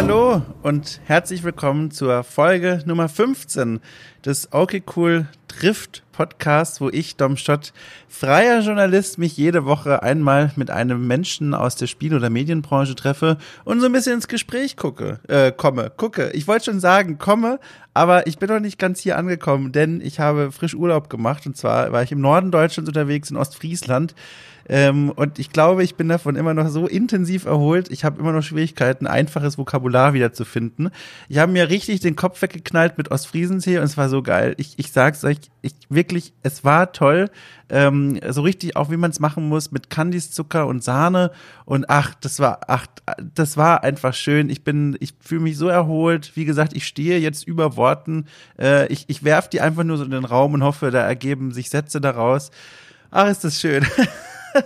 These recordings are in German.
Hallo und herzlich willkommen zur Folge Nummer 15 des Okay Cool Drift Podcasts, wo ich, Dom Stott, freier Journalist, mich jede Woche einmal mit einem Menschen aus der Spiel- oder Medienbranche treffe und so ein bisschen ins Gespräch gucke, äh, komme, gucke. Ich wollte schon sagen, komme, aber ich bin noch nicht ganz hier angekommen, denn ich habe frisch Urlaub gemacht und zwar war ich im Norden Deutschlands unterwegs in Ostfriesland ähm, und ich glaube, ich bin davon immer noch so intensiv erholt. Ich habe immer noch Schwierigkeiten, einfaches Vokabular wiederzufinden. Ich habe mir richtig den Kopf weggeknallt mit Ostfriesentee und es war so geil. Ich, ich sag's euch, ich wirklich, es war toll. Ähm, so richtig, auch wie man es machen muss, mit Kandiszucker und Sahne. Und ach, das war, ach, das war einfach schön. Ich bin, ich fühle mich so erholt. Wie gesagt, ich stehe jetzt über Worten. Äh, ich ich werf die einfach nur so in den Raum und hoffe, da ergeben sich Sätze daraus. Ach, ist das schön.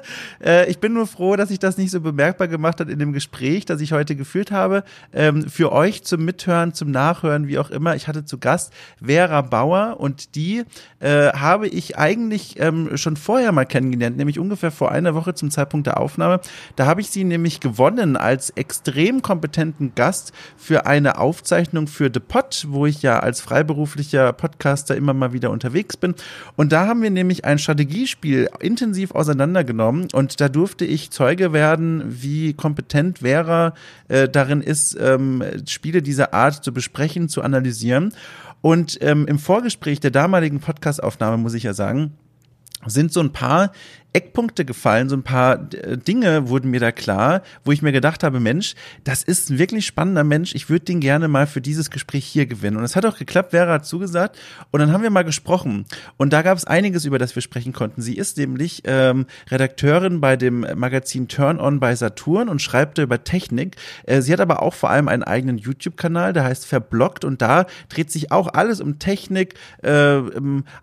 äh, ich bin nur froh, dass sich das nicht so bemerkbar gemacht hat in dem Gespräch, das ich heute geführt habe. Ähm, für euch zum Mithören, zum Nachhören, wie auch immer. Ich hatte zu Gast Vera Bauer und die äh, habe ich eigentlich ähm, schon vorher mal kennengelernt, nämlich ungefähr vor einer Woche zum Zeitpunkt der Aufnahme. Da habe ich sie nämlich gewonnen als extrem kompetenten Gast für eine Aufzeichnung für The Pod, wo ich ja als freiberuflicher Podcaster immer mal wieder unterwegs bin. Und da haben wir nämlich ein Strategiespiel intensiv auseinandergenommen genommen und da durfte ich Zeuge werden, wie kompetent Vera äh, darin ist, ähm, Spiele dieser Art zu besprechen, zu analysieren. Und ähm, im Vorgespräch der damaligen Podcastaufnahme muss ich ja sagen, sind so ein paar Eckpunkte gefallen, so ein paar äh, Dinge wurden mir da klar, wo ich mir gedacht habe, Mensch, das ist ein wirklich spannender Mensch, ich würde den gerne mal für dieses Gespräch hier gewinnen. Und es hat auch geklappt, Vera hat zugesagt und dann haben wir mal gesprochen und da gab es einiges, über das wir sprechen konnten. Sie ist nämlich ähm, Redakteurin bei dem Magazin Turn On bei Saturn und schreibt über Technik. Äh, sie hat aber auch vor allem einen eigenen YouTube-Kanal, der heißt Verblockt und da dreht sich auch alles um Technik, äh,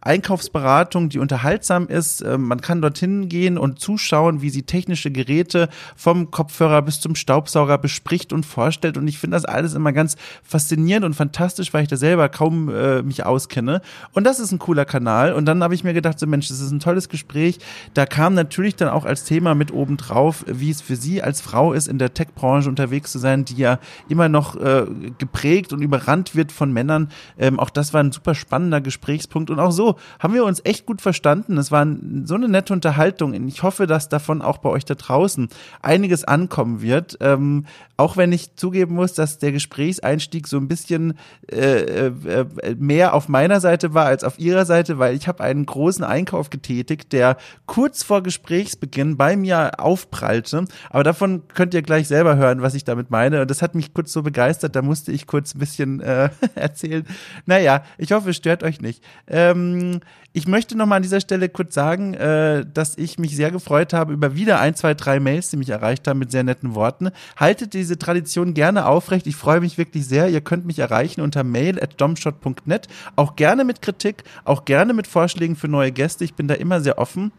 Einkaufsberatung, die unterhaltsam ist. Äh, man kann dorthin hingehen und zuschauen, wie sie technische Geräte vom Kopfhörer bis zum Staubsauger bespricht und vorstellt. Und ich finde das alles immer ganz faszinierend und fantastisch, weil ich da selber kaum äh, mich auskenne. Und das ist ein cooler Kanal. Und dann habe ich mir gedacht, so Mensch, das ist ein tolles Gespräch. Da kam natürlich dann auch als Thema mit oben drauf, wie es für sie als Frau ist, in der Tech-Branche unterwegs zu sein, die ja immer noch äh, geprägt und überrannt wird von Männern. Ähm, auch das war ein super spannender Gesprächspunkt. Und auch so haben wir uns echt gut verstanden. Es war so eine nette Unterhaltung Unterhaltung. Ich hoffe, dass davon auch bei euch da draußen einiges ankommen wird. Ähm, auch wenn ich zugeben muss, dass der Gesprächseinstieg so ein bisschen äh, äh, mehr auf meiner Seite war als auf ihrer Seite, weil ich habe einen großen Einkauf getätigt, der kurz vor Gesprächsbeginn bei mir aufprallte. Aber davon könnt ihr gleich selber hören, was ich damit meine. Und das hat mich kurz so begeistert, da musste ich kurz ein bisschen äh, erzählen. Naja, ich hoffe, es stört euch nicht. Ähm, ich möchte noch mal an dieser Stelle kurz sagen, äh, dass ich mich sehr gefreut habe über wieder ein, zwei, drei Mails, die mich erreicht haben mit sehr netten Worten. Haltet diese Tradition gerne aufrecht. Ich freue mich wirklich sehr. Ihr könnt mich erreichen unter mail at domshot.net. Auch gerne mit Kritik, auch gerne mit Vorschlägen für neue Gäste. Ich bin da immer sehr offen.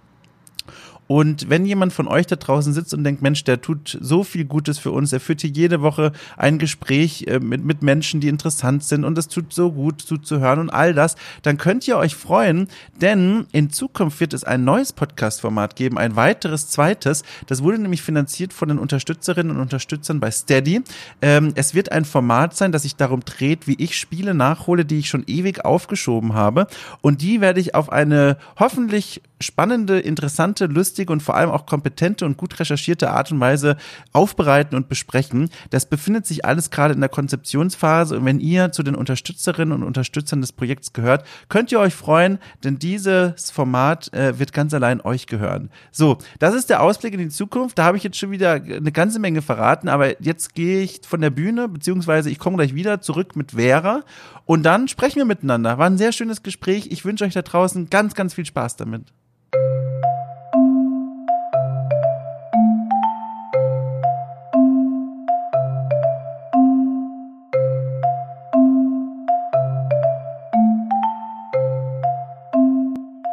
Und wenn jemand von euch da draußen sitzt und denkt, Mensch, der tut so viel Gutes für uns, er führt hier jede Woche ein Gespräch äh, mit, mit Menschen, die interessant sind und es tut so gut zuzuhören und all das, dann könnt ihr euch freuen, denn in Zukunft wird es ein neues Podcast-Format geben, ein weiteres, zweites. Das wurde nämlich finanziert von den Unterstützerinnen und Unterstützern bei Steady. Ähm, es wird ein Format sein, das sich darum dreht, wie ich Spiele nachhole, die ich schon ewig aufgeschoben habe. Und die werde ich auf eine hoffentlich spannende, interessante, lustige und vor allem auch kompetente und gut recherchierte Art und Weise aufbereiten und besprechen. Das befindet sich alles gerade in der Konzeptionsphase und wenn ihr zu den Unterstützerinnen und Unterstützern des Projekts gehört, könnt ihr euch freuen, denn dieses Format äh, wird ganz allein euch gehören. So, das ist der Ausblick in die Zukunft. Da habe ich jetzt schon wieder eine ganze Menge verraten, aber jetzt gehe ich von der Bühne, beziehungsweise ich komme gleich wieder zurück mit Vera und dann sprechen wir miteinander. War ein sehr schönes Gespräch. Ich wünsche euch da draußen ganz, ganz viel Spaß damit.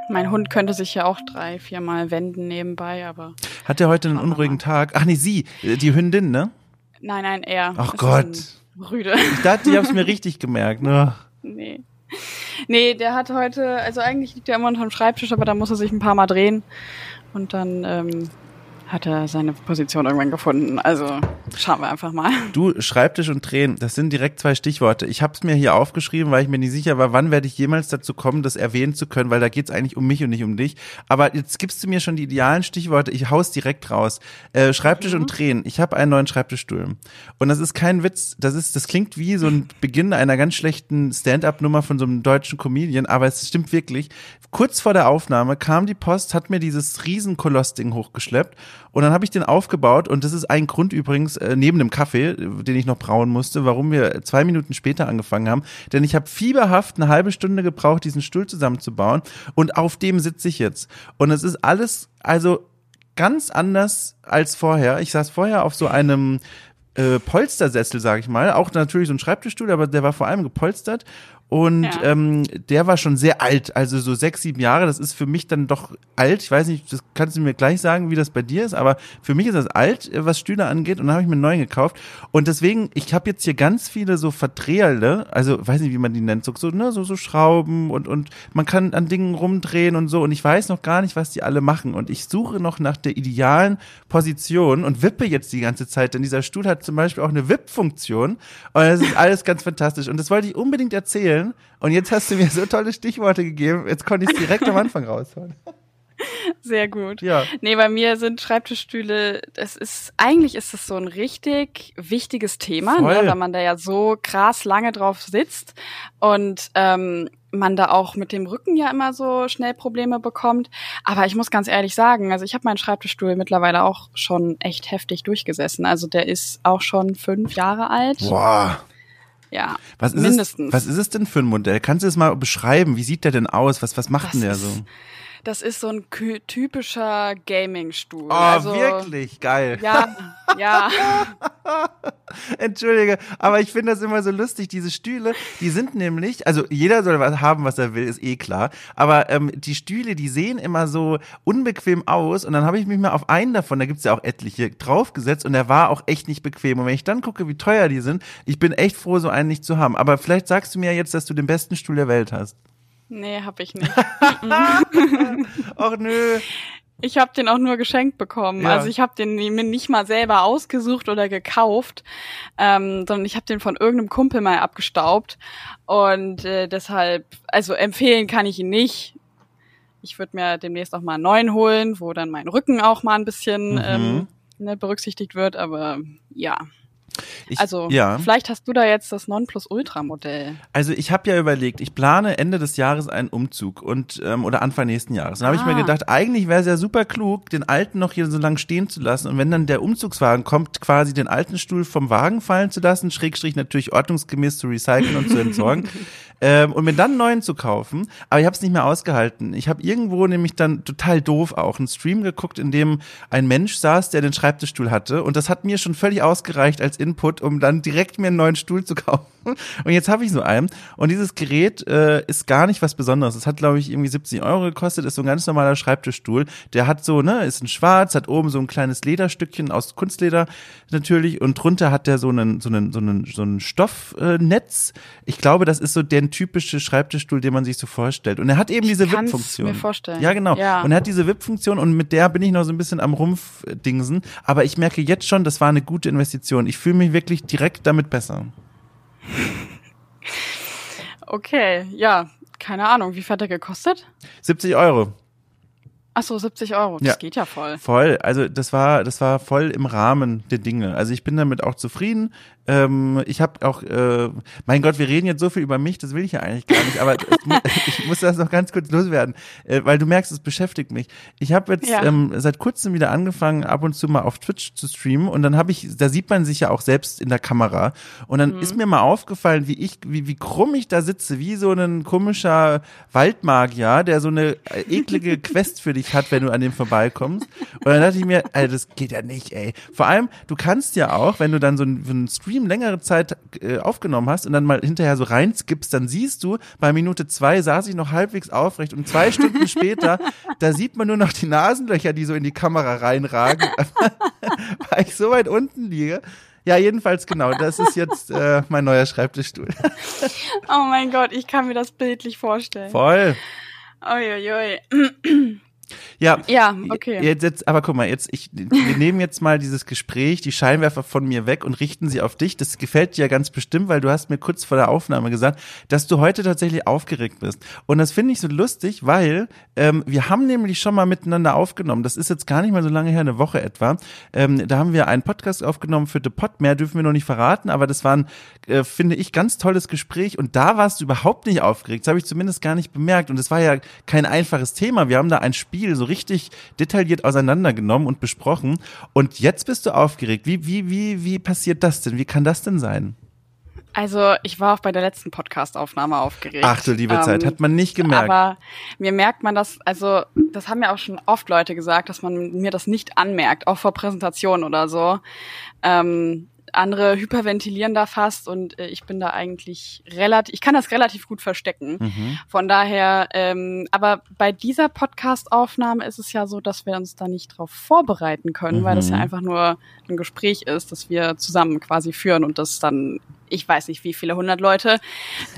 Mein Hund könnte sich ja auch drei, viermal wenden nebenbei, aber. Hat er heute einen unruhigen Tag? Ach nee, sie, die Hündin, ne? Nein, nein, er. Ach Gott. Rüde. Ich dachte, ich hab's mir richtig gemerkt, ne? Nee. Nee, der hat heute, also eigentlich liegt er immer unter dem Schreibtisch, aber da muss er sich ein paar Mal drehen. Und dann ähm, hat er seine Position irgendwann gefunden. Also schauen wir einfach mal. Du, Schreibtisch und Tränen, das sind direkt zwei Stichworte. Ich habe es mir hier aufgeschrieben, weil ich mir nicht sicher war, wann werde ich jemals dazu kommen, das erwähnen zu können, weil da geht es eigentlich um mich und nicht um dich. Aber jetzt gibst du mir schon die idealen Stichworte. Ich haus direkt raus. Äh, Schreibtisch mhm. und Tränen. Ich habe einen neuen Schreibtischstuhl. Und das ist kein Witz. Das ist, das klingt wie so ein Beginn einer ganz schlechten Stand-up-Nummer von so einem deutschen Comedian, aber es stimmt wirklich. Kurz vor der Aufnahme kam die Post, hat mir dieses Riesenkoloss-Ding hochgeschleppt und dann habe ich den aufgebaut und das ist ein Grund übrigens äh, neben dem Kaffee, den ich noch brauen musste, warum wir zwei Minuten später angefangen haben. Denn ich habe fieberhaft eine halbe Stunde gebraucht, diesen Stuhl zusammenzubauen und auf dem sitze ich jetzt. Und es ist alles, also ganz anders als vorher. Ich saß vorher auf so einem äh, Polstersessel, sag ich mal. Auch natürlich so ein Schreibtischstuhl, aber der war vor allem gepolstert. Und ja. ähm, der war schon sehr alt, also so sechs, sieben Jahre. Das ist für mich dann doch alt. Ich weiß nicht, das kannst du mir gleich sagen, wie das bei dir ist, aber für mich ist das alt, was Stühle angeht. Und dann habe ich mir einen neuen gekauft. Und deswegen, ich habe jetzt hier ganz viele so Verdreherle, also weiß nicht, wie man die nennt, so, so, ne, so, so Schrauben und, und man kann an Dingen rumdrehen und so. Und ich weiß noch gar nicht, was die alle machen. Und ich suche noch nach der idealen Position und wippe jetzt die ganze Zeit, denn dieser Stuhl hat zum Beispiel auch eine Wipp-Funktion. Und das ist alles ganz fantastisch. Und das wollte ich unbedingt erzählen erzählen. Und jetzt hast du mir so tolle Stichworte gegeben. Jetzt konnte ich es direkt am Anfang rausholen. Sehr gut. Ja. Nee, bei mir sind Schreibtischstühle, das ist, eigentlich ist das so ein richtig wichtiges Thema, ne, weil man da ja so krass lange drauf sitzt und ähm, man da auch mit dem Rücken ja immer so schnell Probleme bekommt. Aber ich muss ganz ehrlich sagen, also ich habe meinen Schreibtischstuhl mittlerweile auch schon echt heftig durchgesessen. Also der ist auch schon fünf Jahre alt. Boah. Ja, was ist mindestens. Es, was ist es denn für ein Modell? Kannst du es mal beschreiben? Wie sieht der denn aus? Was, was macht das denn der so? Das ist so ein typischer Gaming-Stuhl. Oh, also, wirklich? Geil. Ja, ja. Entschuldige, aber ich finde das immer so lustig. Diese Stühle, die sind nämlich, also jeder soll was haben, was er will, ist eh klar. Aber ähm, die Stühle, die sehen immer so unbequem aus. Und dann habe ich mich mal auf einen davon, da gibt's ja auch etliche, draufgesetzt und der war auch echt nicht bequem. Und wenn ich dann gucke, wie teuer die sind, ich bin echt froh, so einen nicht zu haben. Aber vielleicht sagst du mir jetzt, dass du den besten Stuhl der Welt hast. Nee, hab ich nicht. Ach nö. Ich habe den auch nur geschenkt bekommen. Ja. Also ich habe den mir nicht mal selber ausgesucht oder gekauft, ähm, sondern ich habe den von irgendeinem Kumpel mal abgestaubt. Und äh, deshalb, also empfehlen kann ich ihn nicht. Ich würde mir demnächst auch mal einen neuen holen, wo dann mein Rücken auch mal ein bisschen mhm. ähm, ne, berücksichtigt wird. Aber ja. Ich, also ja. vielleicht hast du da jetzt das Nonplusultra-Modell. Also ich habe ja überlegt, ich plane Ende des Jahres einen Umzug und ähm, oder Anfang nächsten Jahres. Dann habe ah. ich mir ah. gedacht, eigentlich wäre es ja super klug, den alten noch hier so lange stehen zu lassen und wenn dann der Umzugswagen kommt, quasi den alten Stuhl vom Wagen fallen zu lassen, Schrägstrich natürlich ordnungsgemäß zu recyceln und zu entsorgen. ähm, und mir dann einen neuen zu kaufen. Aber ich habe es nicht mehr ausgehalten. Ich habe irgendwo nämlich dann total doof auch einen Stream geguckt, in dem ein Mensch saß, der den Schreibtischstuhl hatte. Und das hat mir schon völlig ausgereicht als Input, um dann direkt mir einen neuen Stuhl zu kaufen. Und jetzt habe ich so einen. Und dieses Gerät äh, ist gar nicht was Besonderes. Es hat, glaube ich, irgendwie 70 Euro gekostet. Ist so ein ganz normaler Schreibtischstuhl. Der hat so, ne, ist ein Schwarz, hat oben so ein kleines Lederstückchen aus Kunstleder natürlich. Und drunter hat der so einen, so einen, so einen, so ein Stoffnetz. ich glaube, das ist so der typische Schreibtischstuhl, den man sich so vorstellt. Und er hat eben diese VIP-Funktion. mir vorstellen. Ja, genau. Ja. Und er hat diese VIP-Funktion und mit der bin ich noch so ein bisschen am Rumpfdingsen. Aber ich merke jetzt schon, das war eine gute Investition. Ich fühle mich wirklich direkt damit besser. Okay, ja, keine Ahnung. Wie viel hat der gekostet? 70 Euro. Ach so, 70 Euro. Das ja, geht ja voll. Voll. Also das war, das war voll im Rahmen der Dinge. Also ich bin damit auch zufrieden. Ähm, ich habe auch, äh, mein Gott, wir reden jetzt so viel über mich, das will ich ja eigentlich gar nicht, aber ich muss das noch ganz kurz loswerden, äh, weil du merkst, es beschäftigt mich. Ich habe jetzt ja. ähm, seit kurzem wieder angefangen, ab und zu mal auf Twitch zu streamen und dann habe ich, da sieht man sich ja auch selbst in der Kamera und dann mhm. ist mir mal aufgefallen, wie ich, wie, wie krumm ich da sitze, wie so ein komischer Waldmagier, der so eine eklige Quest für dich hat, wenn du an dem vorbeikommst. Und dann dachte ich mir, ey, das geht ja nicht, ey. Vor allem, du kannst ja auch, wenn du dann so einen, so einen Stream Stream längere Zeit äh, aufgenommen hast und dann mal hinterher so reinskippst, dann siehst du, bei Minute zwei saß ich noch halbwegs aufrecht und zwei Stunden später, da sieht man nur noch die Nasenlöcher, die so in die Kamera reinragen, weil ich so weit unten liege. Ja, jedenfalls genau. Das ist jetzt äh, mein neuer Schreibtischstuhl. oh mein Gott, ich kann mir das bildlich vorstellen. Voll. Uiuiui. Ja, ja, okay. Jetzt, jetzt, aber guck mal, jetzt ich, wir nehmen jetzt mal dieses Gespräch, die Scheinwerfer von mir weg und richten sie auf dich. Das gefällt dir ja ganz bestimmt, weil du hast mir kurz vor der Aufnahme gesagt, dass du heute tatsächlich aufgeregt bist. Und das finde ich so lustig, weil ähm, wir haben nämlich schon mal miteinander aufgenommen. Das ist jetzt gar nicht mal so lange her, eine Woche etwa. Ähm, da haben wir einen Podcast aufgenommen für The Pod. Mehr dürfen wir noch nicht verraten, aber das war ein, äh, finde ich, ganz tolles Gespräch. Und da warst du überhaupt nicht aufgeregt. Das habe ich zumindest gar nicht bemerkt. Und es war ja kein einfaches Thema. Wir haben da ein Spiel so richtig detailliert auseinandergenommen und besprochen. Und jetzt bist du aufgeregt. Wie, wie, wie, wie passiert das denn? Wie kann das denn sein? Also ich war auch bei der letzten Podcast-Aufnahme aufgeregt. Ach du liebe ähm, Zeit, hat man nicht gemerkt. Aber mir merkt man das, also das haben ja auch schon oft Leute gesagt, dass man mir das nicht anmerkt, auch vor Präsentationen oder so. Ähm, andere hyperventilieren da fast und äh, ich bin da eigentlich relativ, ich kann das relativ gut verstecken. Mhm. Von daher, ähm, aber bei dieser Podcast-Aufnahme ist es ja so, dass wir uns da nicht drauf vorbereiten können, mhm. weil das ja mhm. einfach nur ein Gespräch ist, das wir zusammen quasi führen und das dann ich weiß nicht, wie viele hundert Leute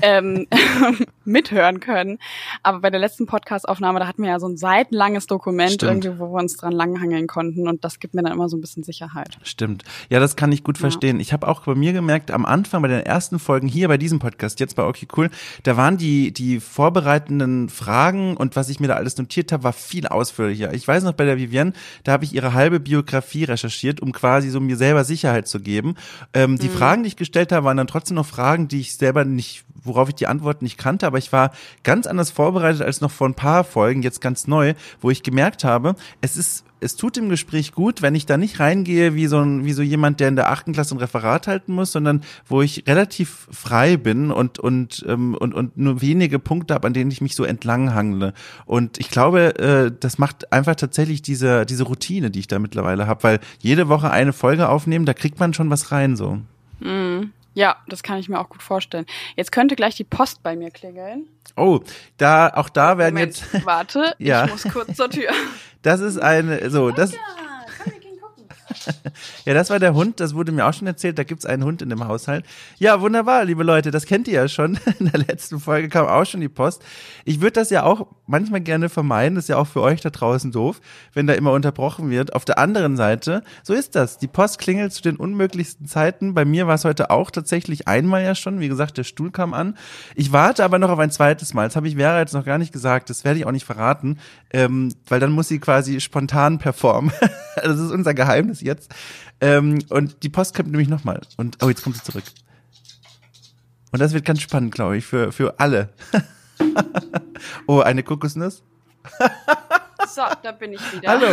ähm, mithören können. Aber bei der letzten Podcast-Aufnahme, da hatten wir ja so ein seitenlanges Dokument Stimmt. irgendwie, wo wir uns dran langhangeln konnten und das gibt mir dann immer so ein bisschen Sicherheit. Stimmt. Ja, das kann ich gut verstehen. Ja. Ich habe auch bei mir gemerkt, am Anfang bei den ersten Folgen hier bei diesem Podcast, jetzt bei Okay Cool, da waren die, die vorbereitenden Fragen und was ich mir da alles notiert habe, war viel ausführlicher. Ich weiß noch, bei der Vivienne, da habe ich ihre halbe Biografie recherchiert, um quasi so mir selber Sicherheit zu geben. Ähm, die mhm. Fragen, die ich gestellt habe, waren dann trotzdem noch Fragen, die ich selber nicht, worauf ich die Antwort nicht kannte, aber ich war ganz anders vorbereitet als noch vor ein paar Folgen, jetzt ganz neu, wo ich gemerkt habe, es ist es tut dem Gespräch gut, wenn ich da nicht reingehe wie so ein, wie so jemand, der in der achten Klasse ein Referat halten muss, sondern wo ich relativ frei bin und und ähm, und und nur wenige Punkte habe, an denen ich mich so entlang hangle. Und ich glaube, äh, das macht einfach tatsächlich diese diese Routine, die ich da mittlerweile habe, weil jede Woche eine Folge aufnehmen, da kriegt man schon was rein so. Mm. Ja, das kann ich mir auch gut vorstellen. Jetzt könnte gleich die Post bei mir klingeln. Oh, da auch da werden Moment, jetzt. Warte, ja. ich muss kurz zur Tür. Das ist eine so das. ja, das war der Hund, das wurde mir auch schon erzählt, da gibt's einen Hund in dem Haushalt. Ja, wunderbar, liebe Leute, das kennt ihr ja schon. In der letzten Folge kam auch schon die Post. Ich würde das ja auch manchmal gerne vermeiden, das ist ja auch für euch da draußen doof, wenn da immer unterbrochen wird. Auf der anderen Seite, so ist das. Die Post klingelt zu den unmöglichsten Zeiten. Bei mir war es heute auch tatsächlich einmal ja schon. Wie gesagt, der Stuhl kam an. Ich warte aber noch auf ein zweites Mal. Das habe ich Vera jetzt noch gar nicht gesagt. Das werde ich auch nicht verraten, ähm, weil dann muss sie quasi spontan performen. das ist unser Geheimnis jetzt. Ähm, und die Post kommt nämlich nochmal. Und, oh, jetzt kommt sie zurück. Und das wird ganz spannend, glaube ich, für, für alle. oh, eine Kokosnuss? so, da bin ich wieder. Hallo.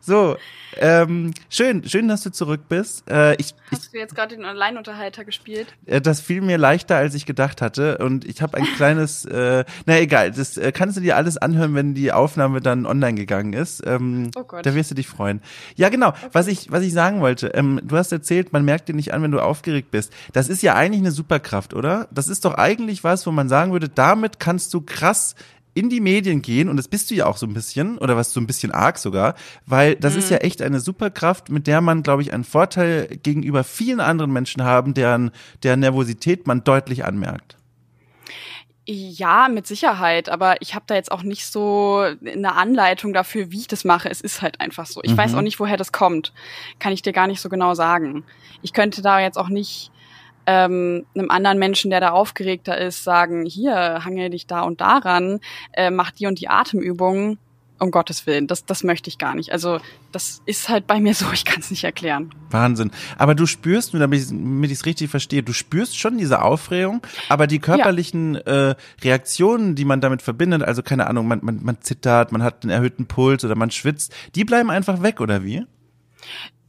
So, ähm, schön, schön, dass du zurück bist. Äh, ich, Hast ich, du jetzt gerade den Alleinunterhalter gespielt? Äh, das fiel mir leichter, als ich gedacht hatte. Und ich habe ein kleines, äh, na egal, das äh, kannst du dir alles anhören, wenn die Aufnahme dann online gegangen ist. Ähm, oh Gott. Da wirst du dich freuen. Ja, genau. Okay. Was ich, was ich sagen wollte, ähm, du hast erzählt, man merkt dir nicht an, wenn du aufgeregt bist. Das ist ja eigentlich eine Superkraft, oder? Das ist doch eigentlich was, wo man sagen würde, damit kannst du krass in die Medien gehen, und das bist du ja auch so ein bisschen, oder was so ein bisschen arg sogar, weil das mhm. ist ja echt eine Superkraft, mit der man, glaube ich, einen Vorteil gegenüber vielen anderen Menschen haben, deren, deren Nervosität man deutlich anmerkt. Ja, mit Sicherheit, aber ich habe da jetzt auch nicht so eine Anleitung dafür, wie ich das mache. Es ist halt einfach so. Ich mhm. weiß auch nicht, woher das kommt. Kann ich dir gar nicht so genau sagen. Ich könnte da jetzt auch nicht ähm, einem anderen Menschen, der da aufgeregter ist, sagen, hier, hange dich da und daran, äh, mach die und die Atemübungen. Um Gottes Willen, das, das möchte ich gar nicht. Also das ist halt bei mir so, ich kann es nicht erklären. Wahnsinn. Aber du spürst, nur damit ich es richtig verstehe, du spürst schon diese Aufregung, aber die körperlichen ja. äh, Reaktionen, die man damit verbindet, also keine Ahnung, man, man, man zittert, man hat einen erhöhten Puls oder man schwitzt, die bleiben einfach weg, oder wie?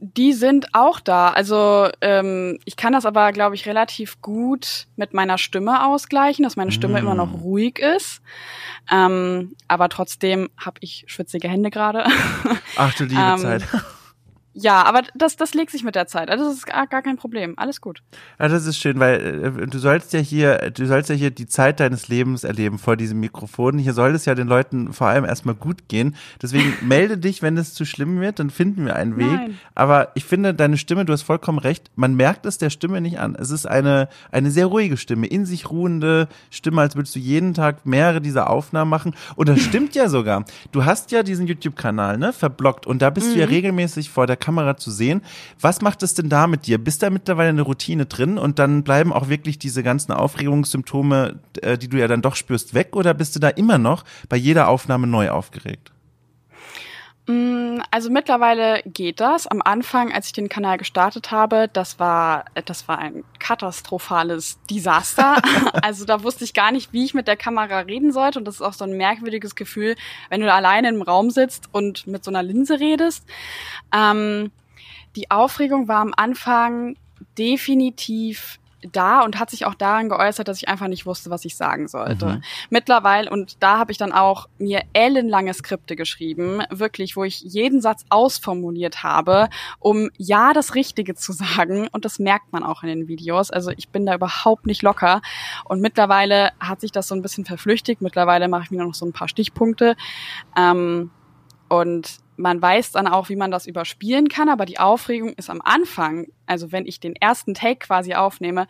Die sind auch da. Also ähm, ich kann das aber, glaube ich, relativ gut mit meiner Stimme ausgleichen, dass meine Stimme mm. immer noch ruhig ist. Ähm, aber trotzdem habe ich schwitzige Hände gerade. Ach du liebe ähm, Zeit. Ja, aber das, das legt sich mit der Zeit. Also das ist gar, gar kein Problem. Alles gut. Ja, das ist schön, weil äh, du sollst ja hier, du sollst ja hier die Zeit deines Lebens erleben vor diesem Mikrofon. Hier soll es ja den Leuten vor allem erstmal gut gehen. Deswegen melde dich, wenn es zu schlimm wird, dann finden wir einen Weg. Nein. Aber ich finde deine Stimme, du hast vollkommen recht, man merkt es der Stimme nicht an. Es ist eine, eine sehr ruhige Stimme, in sich ruhende Stimme, als würdest du jeden Tag mehrere dieser Aufnahmen machen. Und das stimmt ja sogar. Du hast ja diesen YouTube-Kanal, ne, verblockt und da bist mhm. du ja mhm. regelmäßig vor der Kamera zu sehen. Was macht es denn da mit dir? Bist da mittlerweile eine Routine drin und dann bleiben auch wirklich diese ganzen Aufregungssymptome, äh, die du ja dann doch spürst, weg oder bist du da immer noch bei jeder Aufnahme neu aufgeregt? Mm, also mittlerweile geht das. Am Anfang, als ich den Kanal gestartet habe, das war, das war ein katastrophales Desaster. also da wusste ich gar nicht, wie ich mit der Kamera reden sollte. Und das ist auch so ein merkwürdiges Gefühl, wenn du alleine im Raum sitzt und mit so einer Linse redest. Ähm, die Aufregung war am Anfang definitiv da und hat sich auch daran geäußert, dass ich einfach nicht wusste, was ich sagen sollte. Mhm. Mittlerweile, und da habe ich dann auch mir ellenlange Skripte geschrieben, wirklich, wo ich jeden Satz ausformuliert habe, um ja das Richtige zu sagen. Und das merkt man auch in den Videos. Also ich bin da überhaupt nicht locker. Und mittlerweile hat sich das so ein bisschen verflüchtigt. Mittlerweile mache ich mir noch so ein paar Stichpunkte. Ähm, und man weiß dann auch, wie man das überspielen kann, aber die Aufregung ist am Anfang, also wenn ich den ersten Take quasi aufnehme,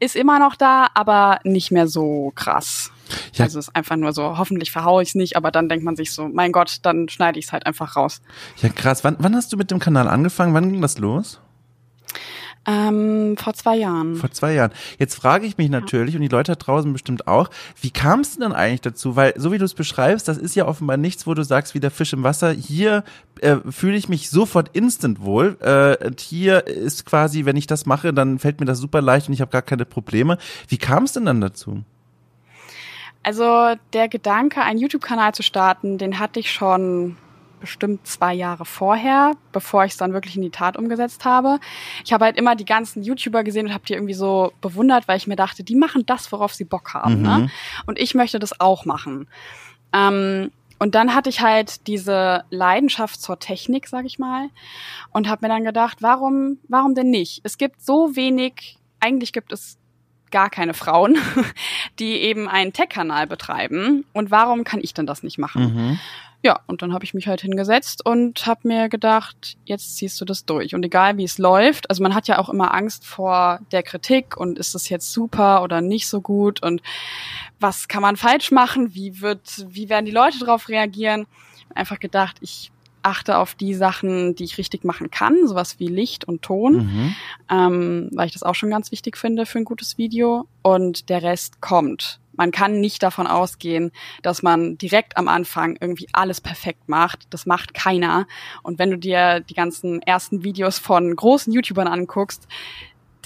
ist immer noch da, aber nicht mehr so krass. Ja. Also ist einfach nur so, hoffentlich verhaue ich es nicht, aber dann denkt man sich so, mein Gott, dann schneide ich es halt einfach raus. Ja, krass. Wann, wann hast du mit dem Kanal angefangen? Wann ging das los? Ähm, vor zwei Jahren. Vor zwei Jahren. Jetzt frage ich mich natürlich, ja. und die Leute da draußen bestimmt auch, wie kam es denn dann eigentlich dazu? Weil, so wie du es beschreibst, das ist ja offenbar nichts, wo du sagst, wie der Fisch im Wasser, hier äh, fühle ich mich sofort instant wohl. Äh, hier ist quasi, wenn ich das mache, dann fällt mir das super leicht und ich habe gar keine Probleme. Wie kam es denn dann dazu? Also der Gedanke, einen YouTube-Kanal zu starten, den hatte ich schon bestimmt zwei Jahre vorher, bevor ich es dann wirklich in die Tat umgesetzt habe. Ich habe halt immer die ganzen YouTuber gesehen und habe die irgendwie so bewundert, weil ich mir dachte, die machen das, worauf sie Bock haben. Ne? Mhm. Ne? Und ich möchte das auch machen. Ähm, und dann hatte ich halt diese Leidenschaft zur Technik, sag ich mal, und habe mir dann gedacht, warum, warum denn nicht? Es gibt so wenig, eigentlich gibt es gar keine Frauen, die eben einen Tech-Kanal betreiben. Und warum kann ich denn das nicht machen? Mhm. Ja, und dann habe ich mich halt hingesetzt und habe mir gedacht, jetzt ziehst du das durch. Und egal wie es läuft, also man hat ja auch immer Angst vor der Kritik und ist das jetzt super oder nicht so gut und was kann man falsch machen? Wie wird, wie werden die Leute darauf reagieren? Einfach gedacht, ich achte auf die Sachen, die ich richtig machen kann, sowas wie Licht und Ton, mhm. ähm, weil ich das auch schon ganz wichtig finde für ein gutes Video. Und der Rest kommt man kann nicht davon ausgehen, dass man direkt am Anfang irgendwie alles perfekt macht. Das macht keiner. Und wenn du dir die ganzen ersten Videos von großen YouTubern anguckst,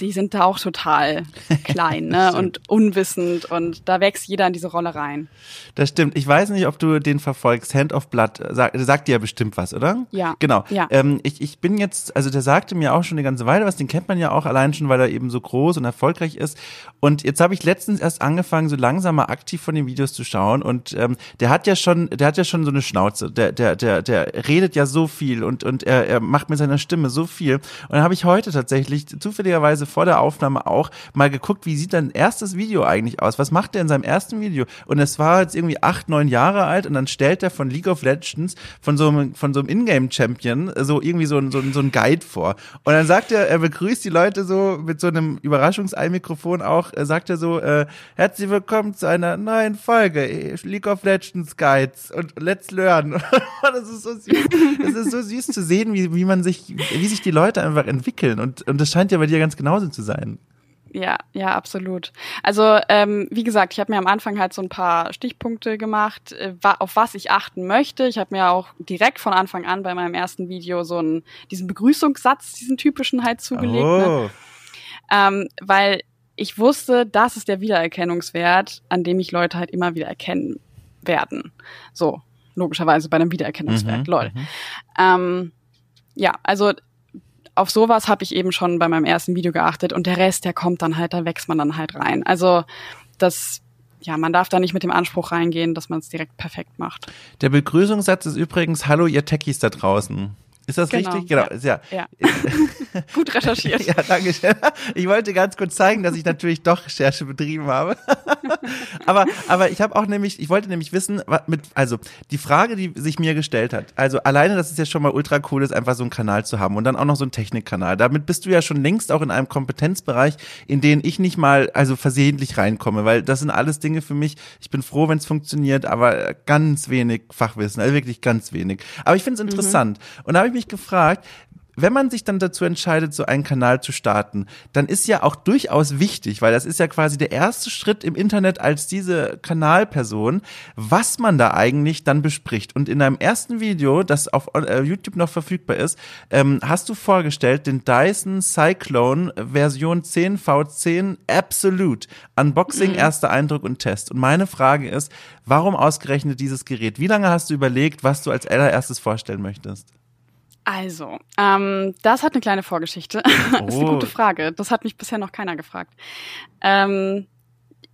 die sind da auch total klein ne? und unwissend und da wächst jeder in diese Rolle rein. Das stimmt. Ich weiß nicht, ob du den verfolgst. Hand of Blood sagt, sagt dir ja bestimmt was, oder? Ja. Genau. Ja. Ähm, ich, ich bin jetzt, also der sagte mir auch schon eine ganze Weile was, den kennt man ja auch allein schon, weil er eben so groß und erfolgreich ist. Und jetzt habe ich letztens erst angefangen, so langsam mal aktiv von den Videos zu schauen und ähm, der hat ja schon, der hat ja schon so eine Schnauze. Der, der, der, der redet ja so viel und, und er, er macht mit seiner Stimme so viel. Und dann habe ich heute tatsächlich zufälligerweise vor der Aufnahme auch mal geguckt, wie sieht dein erstes Video eigentlich aus? Was macht er in seinem ersten Video? Und es war jetzt irgendwie acht, neun Jahre alt und dann stellt er von League of Legends, von so einem, von so einem Ingame-Champion, so irgendwie so ein, so, so ein Guide vor. Und dann sagt er, er begrüßt die Leute so mit so einem Überraschungsei-Mikrofon auch, äh, sagt er so, äh, herzlich willkommen zu einer neuen Folge äh, League of Legends Guides und Let's Learn. das ist so süß. Das ist so süß zu sehen, wie, wie man sich, wie sich die Leute einfach entwickeln. Und, und das scheint ja bei dir ganz genauso zu sein sein. Ja, ja, absolut. Also ähm, wie gesagt, ich habe mir am Anfang halt so ein paar Stichpunkte gemacht, äh, auf was ich achten möchte. Ich habe mir auch direkt von Anfang an bei meinem ersten Video so einen diesen Begrüßungssatz, diesen typischen halt zugelegt, ne? oh. ne? ähm, weil ich wusste, das ist der Wiedererkennungswert, an dem ich Leute halt immer wieder erkennen werden. So logischerweise bei einem Wiedererkennungswert, mhm, lol. Mhm. Ähm, ja, also auf sowas habe ich eben schon bei meinem ersten Video geachtet und der Rest, der kommt dann halt, da wächst man dann halt rein. Also das ja, man darf da nicht mit dem Anspruch reingehen, dass man es direkt perfekt macht. Der Begrüßungssatz ist übrigens Hallo, ihr Techies da draußen. Ist das genau. richtig? Genau. Ja. ja. Gut recherchiert. ja, danke schön. Ich wollte ganz kurz zeigen, dass ich natürlich doch Recherche betrieben habe. aber, aber ich habe auch nämlich, ich wollte nämlich wissen, mit, also die Frage, die sich mir gestellt hat, also alleine, dass es ja schon mal ultra cool ist, einfach so einen Kanal zu haben und dann auch noch so einen Technikkanal. Damit bist du ja schon längst auch in einem Kompetenzbereich, in den ich nicht mal, also versehentlich reinkomme, weil das sind alles Dinge für mich. Ich bin froh, wenn es funktioniert, aber ganz wenig Fachwissen, also wirklich ganz wenig. Aber ich finde es mhm. interessant. Mhm. Und da habe ich mich gefragt, wenn man sich dann dazu entscheidet, so einen Kanal zu starten, dann ist ja auch durchaus wichtig, weil das ist ja quasi der erste Schritt im Internet als diese Kanalperson, was man da eigentlich dann bespricht. Und in einem ersten Video, das auf äh, YouTube noch verfügbar ist, ähm, hast du vorgestellt den Dyson Cyclone Version 10 V10 Absolute. Unboxing, mhm. erster Eindruck und Test. Und meine Frage ist, warum ausgerechnet dieses Gerät? Wie lange hast du überlegt, was du als allererstes vorstellen möchtest? Also, ähm, das hat eine kleine Vorgeschichte. Oh. das ist eine gute Frage. Das hat mich bisher noch keiner gefragt. Ähm,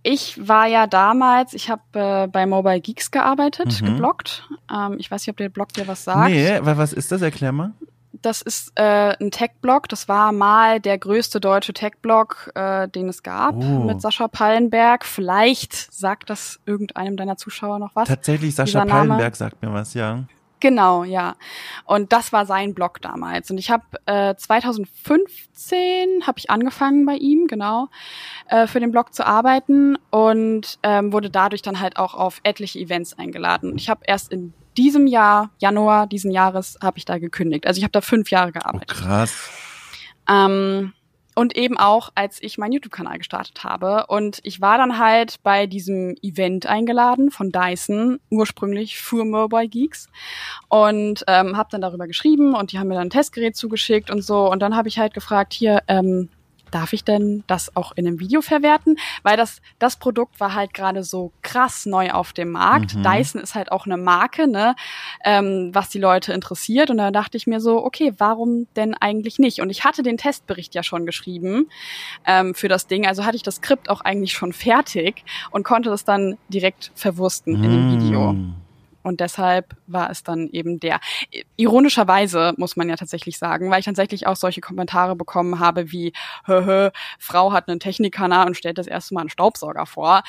ich war ja damals, ich habe äh, bei Mobile Geeks gearbeitet, mhm. geblockt. Ähm, ich weiß nicht, ob der Blog dir was sagt. Nee, was ist das? Erklär mal. Das ist äh, ein Tech-Blog. Das war mal der größte deutsche Tech-Blog, äh, den es gab, oh. mit Sascha Pallenberg. Vielleicht sagt das irgendeinem deiner Zuschauer noch was. Tatsächlich, Sascha Pallenberg sagt mir was, ja. Genau, ja. Und das war sein Blog damals. Und ich habe äh, 2015 habe ich angefangen bei ihm, genau, äh, für den Blog zu arbeiten und ähm, wurde dadurch dann halt auch auf etliche Events eingeladen. Ich habe erst in diesem Jahr, Januar diesen Jahres, habe ich da gekündigt. Also ich habe da fünf Jahre gearbeitet. Oh, krass. Ähm, und eben auch, als ich meinen YouTube-Kanal gestartet habe. Und ich war dann halt bei diesem Event eingeladen von Dyson, ursprünglich für Mobile Geeks. Und ähm, habe dann darüber geschrieben und die haben mir dann ein Testgerät zugeschickt und so. Und dann habe ich halt gefragt, hier, ähm, darf ich denn das auch in einem Video verwerten? Weil das, das Produkt war halt gerade so krass neu auf dem Markt. Mhm. Dyson ist halt auch eine Marke, ne, ähm, was die Leute interessiert. Und da dachte ich mir so, okay, warum denn eigentlich nicht? Und ich hatte den Testbericht ja schon geschrieben ähm, für das Ding. Also hatte ich das Skript auch eigentlich schon fertig und konnte das dann direkt verwursten mhm. in dem Video. Und deshalb war es dann eben der. Ironischerweise muss man ja tatsächlich sagen, weil ich tatsächlich auch solche Kommentare bekommen habe wie, hö, hö, Frau hat einen Technikkanal und stellt das erste Mal einen Staubsauger vor.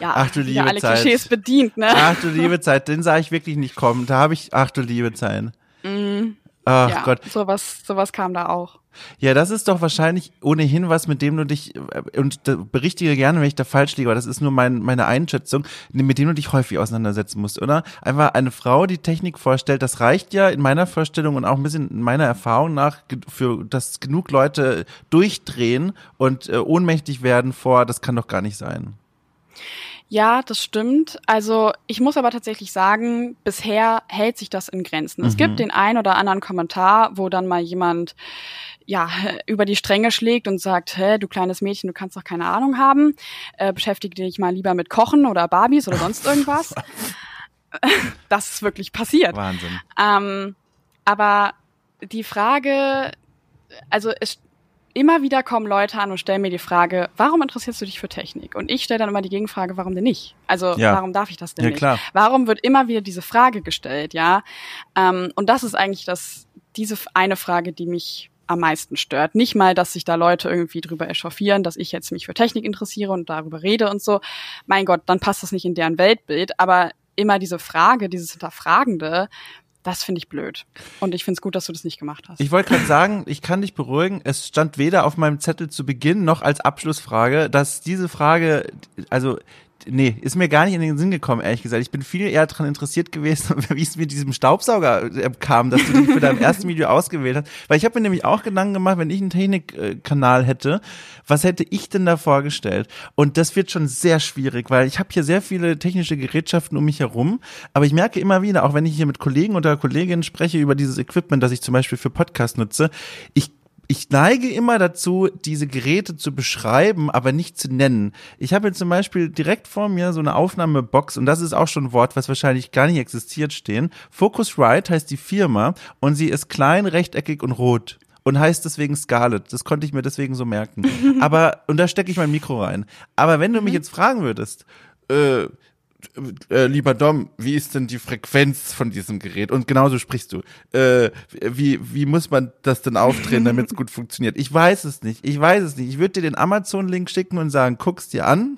Ja, ach du liebe alle Zeit. Klischees bedient, ne? Ach du liebe Zeit, den sah ich wirklich nicht kommen. Da habe ich, ach du liebe Zeit. Mm. Ach ja, Gott. Sowas, sowas kam da auch. Ja, das ist doch wahrscheinlich ohnehin was, mit dem du dich, äh, und berichtige gerne, wenn ich da falsch liege, aber das ist nur mein, meine Einschätzung, mit dem du dich häufig auseinandersetzen musst, oder? Einfach eine Frau, die Technik vorstellt, das reicht ja in meiner Vorstellung und auch ein bisschen in meiner Erfahrung nach, für, dass genug Leute durchdrehen und äh, ohnmächtig werden vor, das kann doch gar nicht sein. Ja, das stimmt. Also ich muss aber tatsächlich sagen, bisher hält sich das in Grenzen. Mhm. Es gibt den ein oder anderen Kommentar, wo dann mal jemand ja über die Stränge schlägt und sagt, hä, du kleines Mädchen, du kannst doch keine Ahnung haben. Äh, beschäftige dich mal lieber mit Kochen oder Barbies oder sonst irgendwas. das ist wirklich passiert. Wahnsinn. Ähm, aber die Frage, also es immer wieder kommen Leute an und stellen mir die Frage, warum interessierst du dich für Technik? Und ich stelle dann immer die Gegenfrage, warum denn nicht? Also ja. warum darf ich das denn ja, nicht? Klar. Warum wird immer wieder diese Frage gestellt, ja? Ähm, und das ist eigentlich das, diese eine Frage, die mich am meisten stört. Nicht mal, dass sich da Leute irgendwie drüber echauffieren, dass ich jetzt mich für Technik interessiere und darüber rede und so. Mein Gott, dann passt das nicht in deren Weltbild. Aber immer diese Frage, dieses Hinterfragende, das finde ich blöd. Und ich finde es gut, dass du das nicht gemacht hast. Ich wollte gerade sagen, ich kann dich beruhigen. Es stand weder auf meinem Zettel zu Beginn noch als Abschlussfrage, dass diese Frage, also nee, ist mir gar nicht in den Sinn gekommen, ehrlich gesagt. Ich bin viel eher daran interessiert gewesen, wie es mit diesem Staubsauger äh, kam, dass du den für dein erstes Video ausgewählt hast. Weil ich habe mir nämlich auch Gedanken gemacht, wenn ich einen Technikkanal hätte, was hätte ich denn da vorgestellt? Und das wird schon sehr schwierig, weil ich habe hier sehr viele technische Gerätschaften um mich herum, aber ich merke immer wieder, auch wenn ich hier mit Kollegen oder Kolleginnen spreche über dieses Equipment, das ich zum Beispiel für Podcast nutze, ich ich neige immer dazu, diese Geräte zu beschreiben, aber nicht zu nennen. Ich habe jetzt zum Beispiel direkt vor mir so eine Aufnahmebox und das ist auch schon ein Wort, was wahrscheinlich gar nicht existiert stehen. Focusrite heißt die Firma und sie ist klein, rechteckig und rot und heißt deswegen Scarlett. Das konnte ich mir deswegen so merken. Aber, und da stecke ich mein Mikro rein. Aber wenn du mich mhm. jetzt fragen würdest, äh, äh, lieber Dom, wie ist denn die Frequenz von diesem Gerät? Und genauso sprichst du. Äh, wie, wie muss man das denn aufdrehen, damit es gut funktioniert? Ich weiß es nicht. Ich weiß es nicht. Ich würde dir den Amazon-Link schicken und sagen, guck's dir an.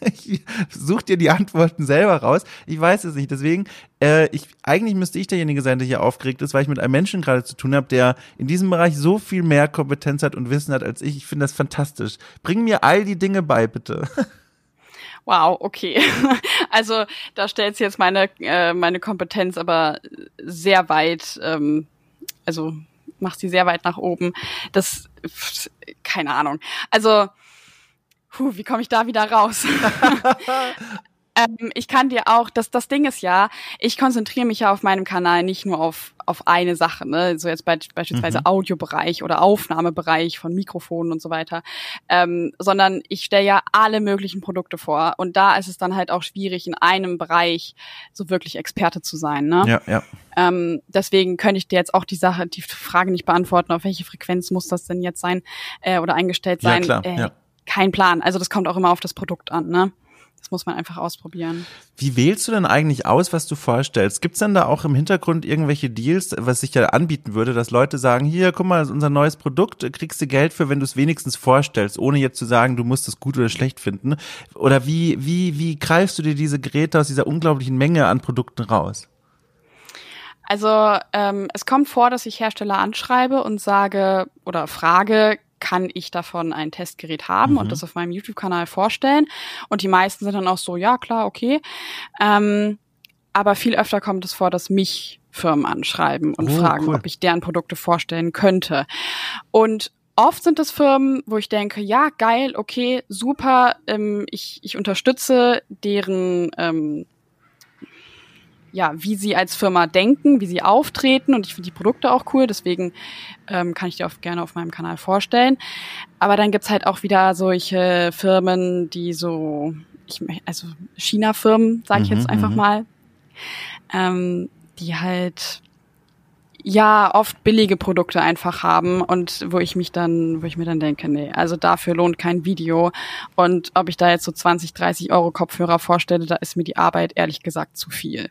such dir die Antworten selber raus. Ich weiß es nicht. Deswegen, äh, ich, eigentlich müsste ich derjenige sein, der hier aufgeregt ist, weil ich mit einem Menschen gerade zu tun habe, der in diesem Bereich so viel mehr Kompetenz hat und Wissen hat als ich. Ich finde das fantastisch. Bring mir all die Dinge bei, bitte. Wow, okay. Also da stellt jetzt meine, äh, meine Kompetenz aber sehr weit, ähm, also macht sie sehr weit nach oben. Das, keine Ahnung. Also, puh, wie komme ich da wieder raus? ähm, ich kann dir auch, das, das Ding ist ja, ich konzentriere mich ja auf meinem Kanal nicht nur auf, auf eine Sache, ne? so jetzt be beispielsweise mhm. Audiobereich oder Aufnahmebereich von Mikrofonen und so weiter, ähm, sondern ich stelle ja alle möglichen Produkte vor und da ist es dann halt auch schwierig, in einem Bereich so wirklich Experte zu sein. Ne? Ja, ja. Ähm, deswegen könnte ich dir jetzt auch die Sache, die Frage nicht beantworten, auf welche Frequenz muss das denn jetzt sein äh, oder eingestellt sein. Ja, klar, äh, ja. Kein Plan. Also das kommt auch immer auf das Produkt an, ne? Das muss man einfach ausprobieren. Wie wählst du denn eigentlich aus, was du vorstellst? Gibt es denn da auch im Hintergrund irgendwelche Deals, was sich ja anbieten würde, dass Leute sagen, hier, guck mal, das ist unser neues Produkt, kriegst du Geld für, wenn du es wenigstens vorstellst, ohne jetzt zu sagen, du musst es gut oder schlecht finden? Oder wie, wie, wie greifst du dir diese Geräte aus dieser unglaublichen Menge an Produkten raus? Also ähm, es kommt vor, dass ich Hersteller anschreibe und sage oder frage, kann ich davon ein Testgerät haben mhm. und das auf meinem YouTube-Kanal vorstellen. Und die meisten sind dann auch so, ja klar, okay. Ähm, aber viel öfter kommt es vor, dass mich Firmen anschreiben und oh, fragen, cool. ob ich deren Produkte vorstellen könnte. Und oft sind es Firmen, wo ich denke, ja, geil, okay, super, ähm, ich, ich unterstütze deren ähm, ja, wie sie als Firma denken, wie sie auftreten und ich finde die Produkte auch cool, deswegen ähm, kann ich die auch gerne auf meinem Kanal vorstellen. Aber dann gibt's halt auch wieder solche Firmen, die so, ich, also China-Firmen, sage ich mhm, jetzt einfach mhm. mal, ähm, die halt ja oft billige Produkte einfach haben und wo ich mich dann, wo ich mir dann denke, nee, also dafür lohnt kein Video und ob ich da jetzt so 20, 30 Euro Kopfhörer vorstelle, da ist mir die Arbeit ehrlich gesagt zu viel.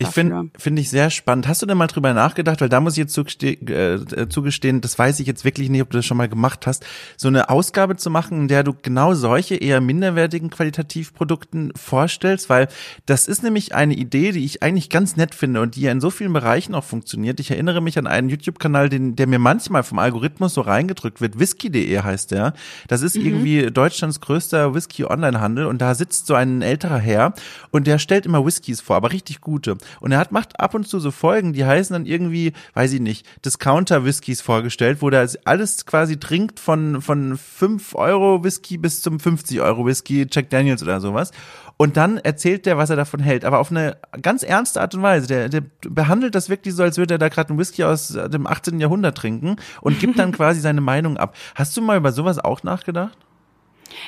Ich finde finde ich sehr spannend. Hast du denn mal drüber nachgedacht, weil da muss ich jetzt zugestehen, äh, zugestehen, das weiß ich jetzt wirklich nicht, ob du das schon mal gemacht hast, so eine Ausgabe zu machen, in der du genau solche eher minderwertigen Qualitativprodukten vorstellst, weil das ist nämlich eine Idee, die ich eigentlich ganz nett finde und die ja in so vielen Bereichen auch funktioniert. Ich erinnere mich an einen YouTube-Kanal, den der mir manchmal vom Algorithmus so reingedrückt wird. Whisky.de heißt der. Das ist mhm. irgendwie Deutschlands größter Whisky-Online-Handel und da sitzt so ein älterer Herr und der stellt immer Whiskys vor, aber richtig gute. Und er hat, macht ab und zu so Folgen, die heißen dann irgendwie, weiß ich nicht, Discounter-Whiskys vorgestellt, wo der alles quasi trinkt von, von 5 Euro Whisky bis zum 50 Euro Whisky, Jack Daniels oder sowas. Und dann erzählt der, was er davon hält, aber auf eine ganz ernste Art und Weise. Der, der behandelt das wirklich so, als würde er da gerade einen Whisky aus dem 18. Jahrhundert trinken und gibt dann quasi seine Meinung ab. Hast du mal über sowas auch nachgedacht?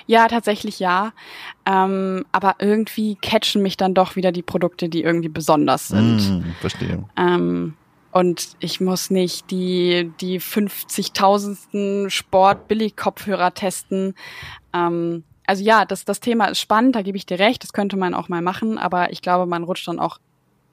Ja, tatsächlich ja. Ähm, aber irgendwie catchen mich dann doch wieder die Produkte, die irgendwie besonders sind. Mm, verstehe. Ähm, und ich muss nicht die, die 50.000. Sport-Billig-Kopfhörer testen. Ähm, also ja, das, das Thema ist spannend, da gebe ich dir recht, das könnte man auch mal machen, aber ich glaube, man rutscht dann auch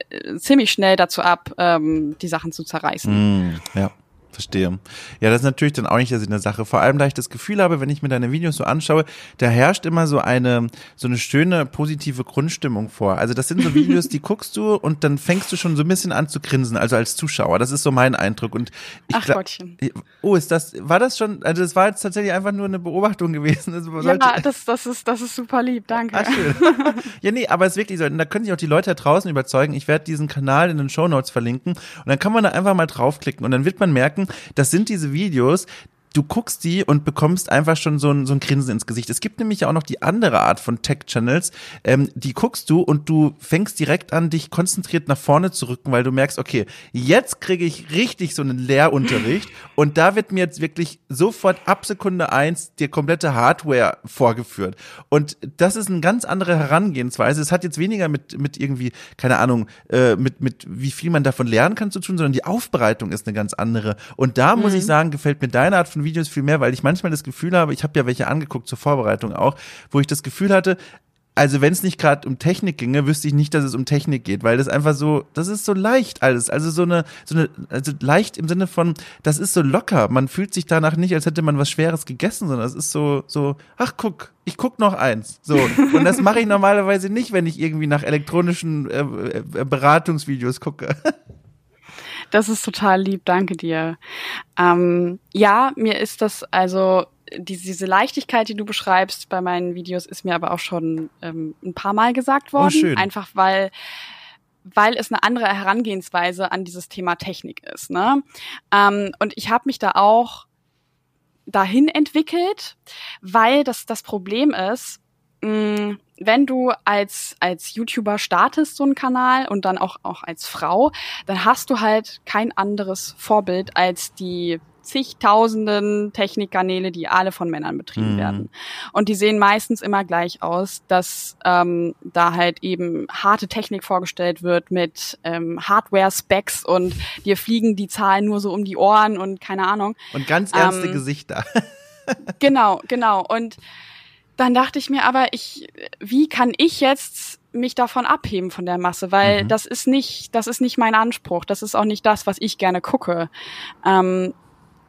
äh, ziemlich schnell dazu ab, ähm, die Sachen zu zerreißen. Mm, ja. Verstehe. Ja, das ist natürlich dann auch nicht der Sinn der Sache. Vor allem, da ich das Gefühl habe, wenn ich mir deine Videos so anschaue, da herrscht immer so eine, so eine schöne, positive Grundstimmung vor. Also das sind so Videos, die guckst du und dann fängst du schon so ein bisschen an zu grinsen, also als Zuschauer. Das ist so mein Eindruck. Und ich Ach Gottchen. Oh, ist das, war das schon, also das war jetzt tatsächlich einfach nur eine Beobachtung gewesen. Das ja, das, das ist, das ist super lieb, danke. Ach, schön. ja, nee, aber es ist wirklich so. Und da können sich auch die Leute da draußen überzeugen. Ich werde diesen Kanal in den Show Notes verlinken und dann kann man da einfach mal draufklicken und dann wird man merken, das sind diese Videos, du guckst die und bekommst einfach schon so ein, so ein Grinsen ins Gesicht. Es gibt nämlich ja auch noch die andere Art von Tech-Channels, ähm, die guckst du und du fängst direkt an, dich konzentriert nach vorne zu rücken, weil du merkst, okay, jetzt kriege ich richtig so einen Lehrunterricht und da wird mir jetzt wirklich sofort ab Sekunde eins die komplette Hardware vorgeführt. Und das ist eine ganz andere Herangehensweise. Es hat jetzt weniger mit, mit irgendwie, keine Ahnung, äh, mit, mit wie viel man davon lernen kann zu tun, sondern die Aufbereitung ist eine ganz andere. Und da muss mhm. ich sagen, gefällt mir deine Art von Videos viel mehr, weil ich manchmal das Gefühl habe, ich habe ja welche angeguckt zur Vorbereitung auch, wo ich das Gefühl hatte, also wenn es nicht gerade um Technik ginge, wüsste ich nicht, dass es um Technik geht, weil das einfach so, das ist so leicht alles. Also so eine, so eine, also leicht im Sinne von, das ist so locker. Man fühlt sich danach nicht, als hätte man was Schweres gegessen, sondern es ist so, so, ach guck, ich guck noch eins. So. Und das mache ich normalerweise nicht, wenn ich irgendwie nach elektronischen äh, äh, Beratungsvideos gucke. Das ist total lieb, danke dir. Ähm, ja, mir ist das also diese, diese Leichtigkeit, die du beschreibst bei meinen Videos, ist mir aber auch schon ähm, ein paar Mal gesagt oh, worden. Oh, schön. Einfach weil weil es eine andere Herangehensweise an dieses Thema Technik ist. Ne? Ähm, und ich habe mich da auch dahin entwickelt, weil das das Problem ist, wenn du als als YouTuber startest so einen Kanal und dann auch auch als Frau, dann hast du halt kein anderes Vorbild als die zigtausenden Technikkanäle, die alle von Männern betrieben mhm. werden. Und die sehen meistens immer gleich aus, dass ähm, da halt eben harte Technik vorgestellt wird mit ähm, Hardware-Specs und dir fliegen die Zahlen nur so um die Ohren und keine Ahnung. Und ganz ernste ähm, Gesichter. genau, genau. Und dann dachte ich mir aber, ich, wie kann ich jetzt mich davon abheben von der Masse, weil mhm. das ist nicht, das ist nicht mein Anspruch, das ist auch nicht das, was ich gerne gucke. Ähm,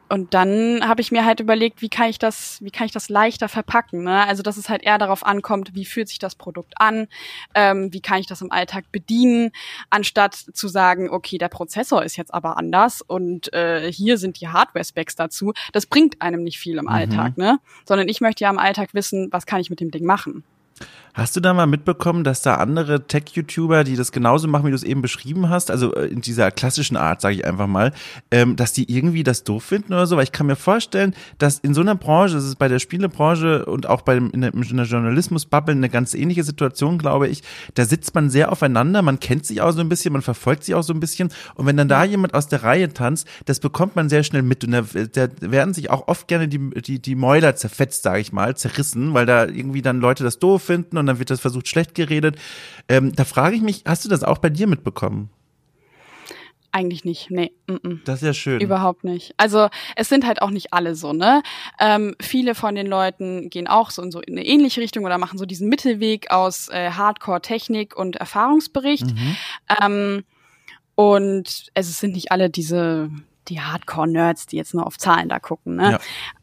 und dann habe ich mir halt überlegt, wie kann ich das, wie kann ich das leichter verpacken? Ne? Also dass es halt eher darauf ankommt, wie fühlt sich das Produkt an, ähm, wie kann ich das im Alltag bedienen, anstatt zu sagen, okay, der Prozessor ist jetzt aber anders und äh, hier sind die Hardware-Specs dazu. Das bringt einem nicht viel im mhm. Alltag, ne? Sondern ich möchte ja im Alltag wissen, was kann ich mit dem Ding machen. Hast du da mal mitbekommen, dass da andere Tech-YouTuber, die das genauso machen, wie du es eben beschrieben hast, also äh, in dieser klassischen Art, sage ich einfach mal, ähm, dass die irgendwie das doof finden oder so? Weil ich kann mir vorstellen, dass in so einer Branche, das ist bei der Spielebranche und auch bei dem, in der, in der Journalismus-Bubble eine ganz ähnliche Situation, glaube ich. Da sitzt man sehr aufeinander, man kennt sich auch so ein bisschen, man verfolgt sich auch so ein bisschen. Und wenn dann da jemand aus der Reihe tanzt, das bekommt man sehr schnell mit. Und da, da werden sich auch oft gerne die, die, die Mäuler zerfetzt, sage ich mal, zerrissen, weil da irgendwie dann Leute das doof finden und dann wird das versucht schlecht geredet. Ähm, da frage ich mich, hast du das auch bei dir mitbekommen? Eigentlich nicht, nee. Mm -mm. Das ist ja schön. Überhaupt nicht. Also es sind halt auch nicht alle so, ne? Ähm, viele von den Leuten gehen auch so in so in eine ähnliche Richtung oder machen so diesen Mittelweg aus äh, Hardcore-Technik und Erfahrungsbericht. Mhm. Ähm, und es sind nicht alle diese die Hardcore-Nerds, die jetzt nur auf Zahlen da gucken. Ne? Ja.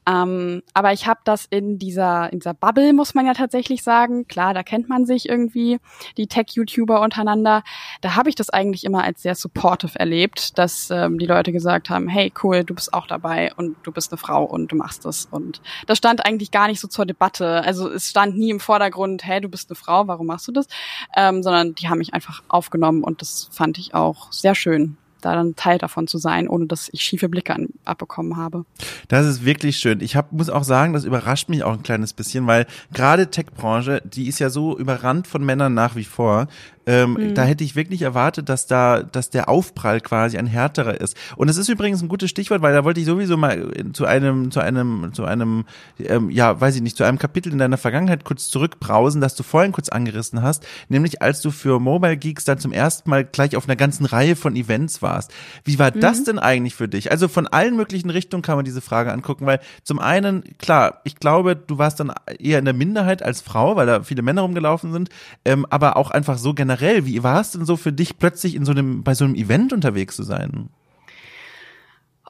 Ähm, aber ich habe das in dieser, in dieser Bubble, muss man ja tatsächlich sagen. Klar, da kennt man sich irgendwie, die Tech-YouTuber untereinander. Da habe ich das eigentlich immer als sehr supportive erlebt, dass ähm, die Leute gesagt haben, hey, cool, du bist auch dabei und du bist eine Frau und du machst das. Und das stand eigentlich gar nicht so zur Debatte. Also es stand nie im Vordergrund, hey, du bist eine Frau, warum machst du das? Ähm, sondern die haben mich einfach aufgenommen und das fand ich auch sehr schön da dann Teil davon zu sein, ohne dass ich schiefe Blicke an, abbekommen habe. Das ist wirklich schön. Ich hab, muss auch sagen, das überrascht mich auch ein kleines bisschen, weil gerade Tech-Branche, die ist ja so überrannt von Männern nach wie vor. Ähm, mhm. Da hätte ich wirklich erwartet, dass da, dass der Aufprall quasi ein härterer ist. Und es ist übrigens ein gutes Stichwort, weil da wollte ich sowieso mal zu einem, zu einem, zu einem, ähm, ja, weiß ich nicht, zu einem Kapitel in deiner Vergangenheit kurz zurückbrausen, das du vorhin kurz angerissen hast, nämlich als du für Mobile Geeks dann zum ersten Mal gleich auf einer ganzen Reihe von Events warst. Wie war mhm. das denn eigentlich für dich? Also von allen möglichen Richtungen kann man diese Frage angucken, weil zum einen, klar, ich glaube, du warst dann eher in der Minderheit als Frau, weil da viele Männer rumgelaufen sind, ähm, aber auch einfach so generell generell, wie war es denn so für dich, plötzlich in so einem, bei so einem Event unterwegs zu sein?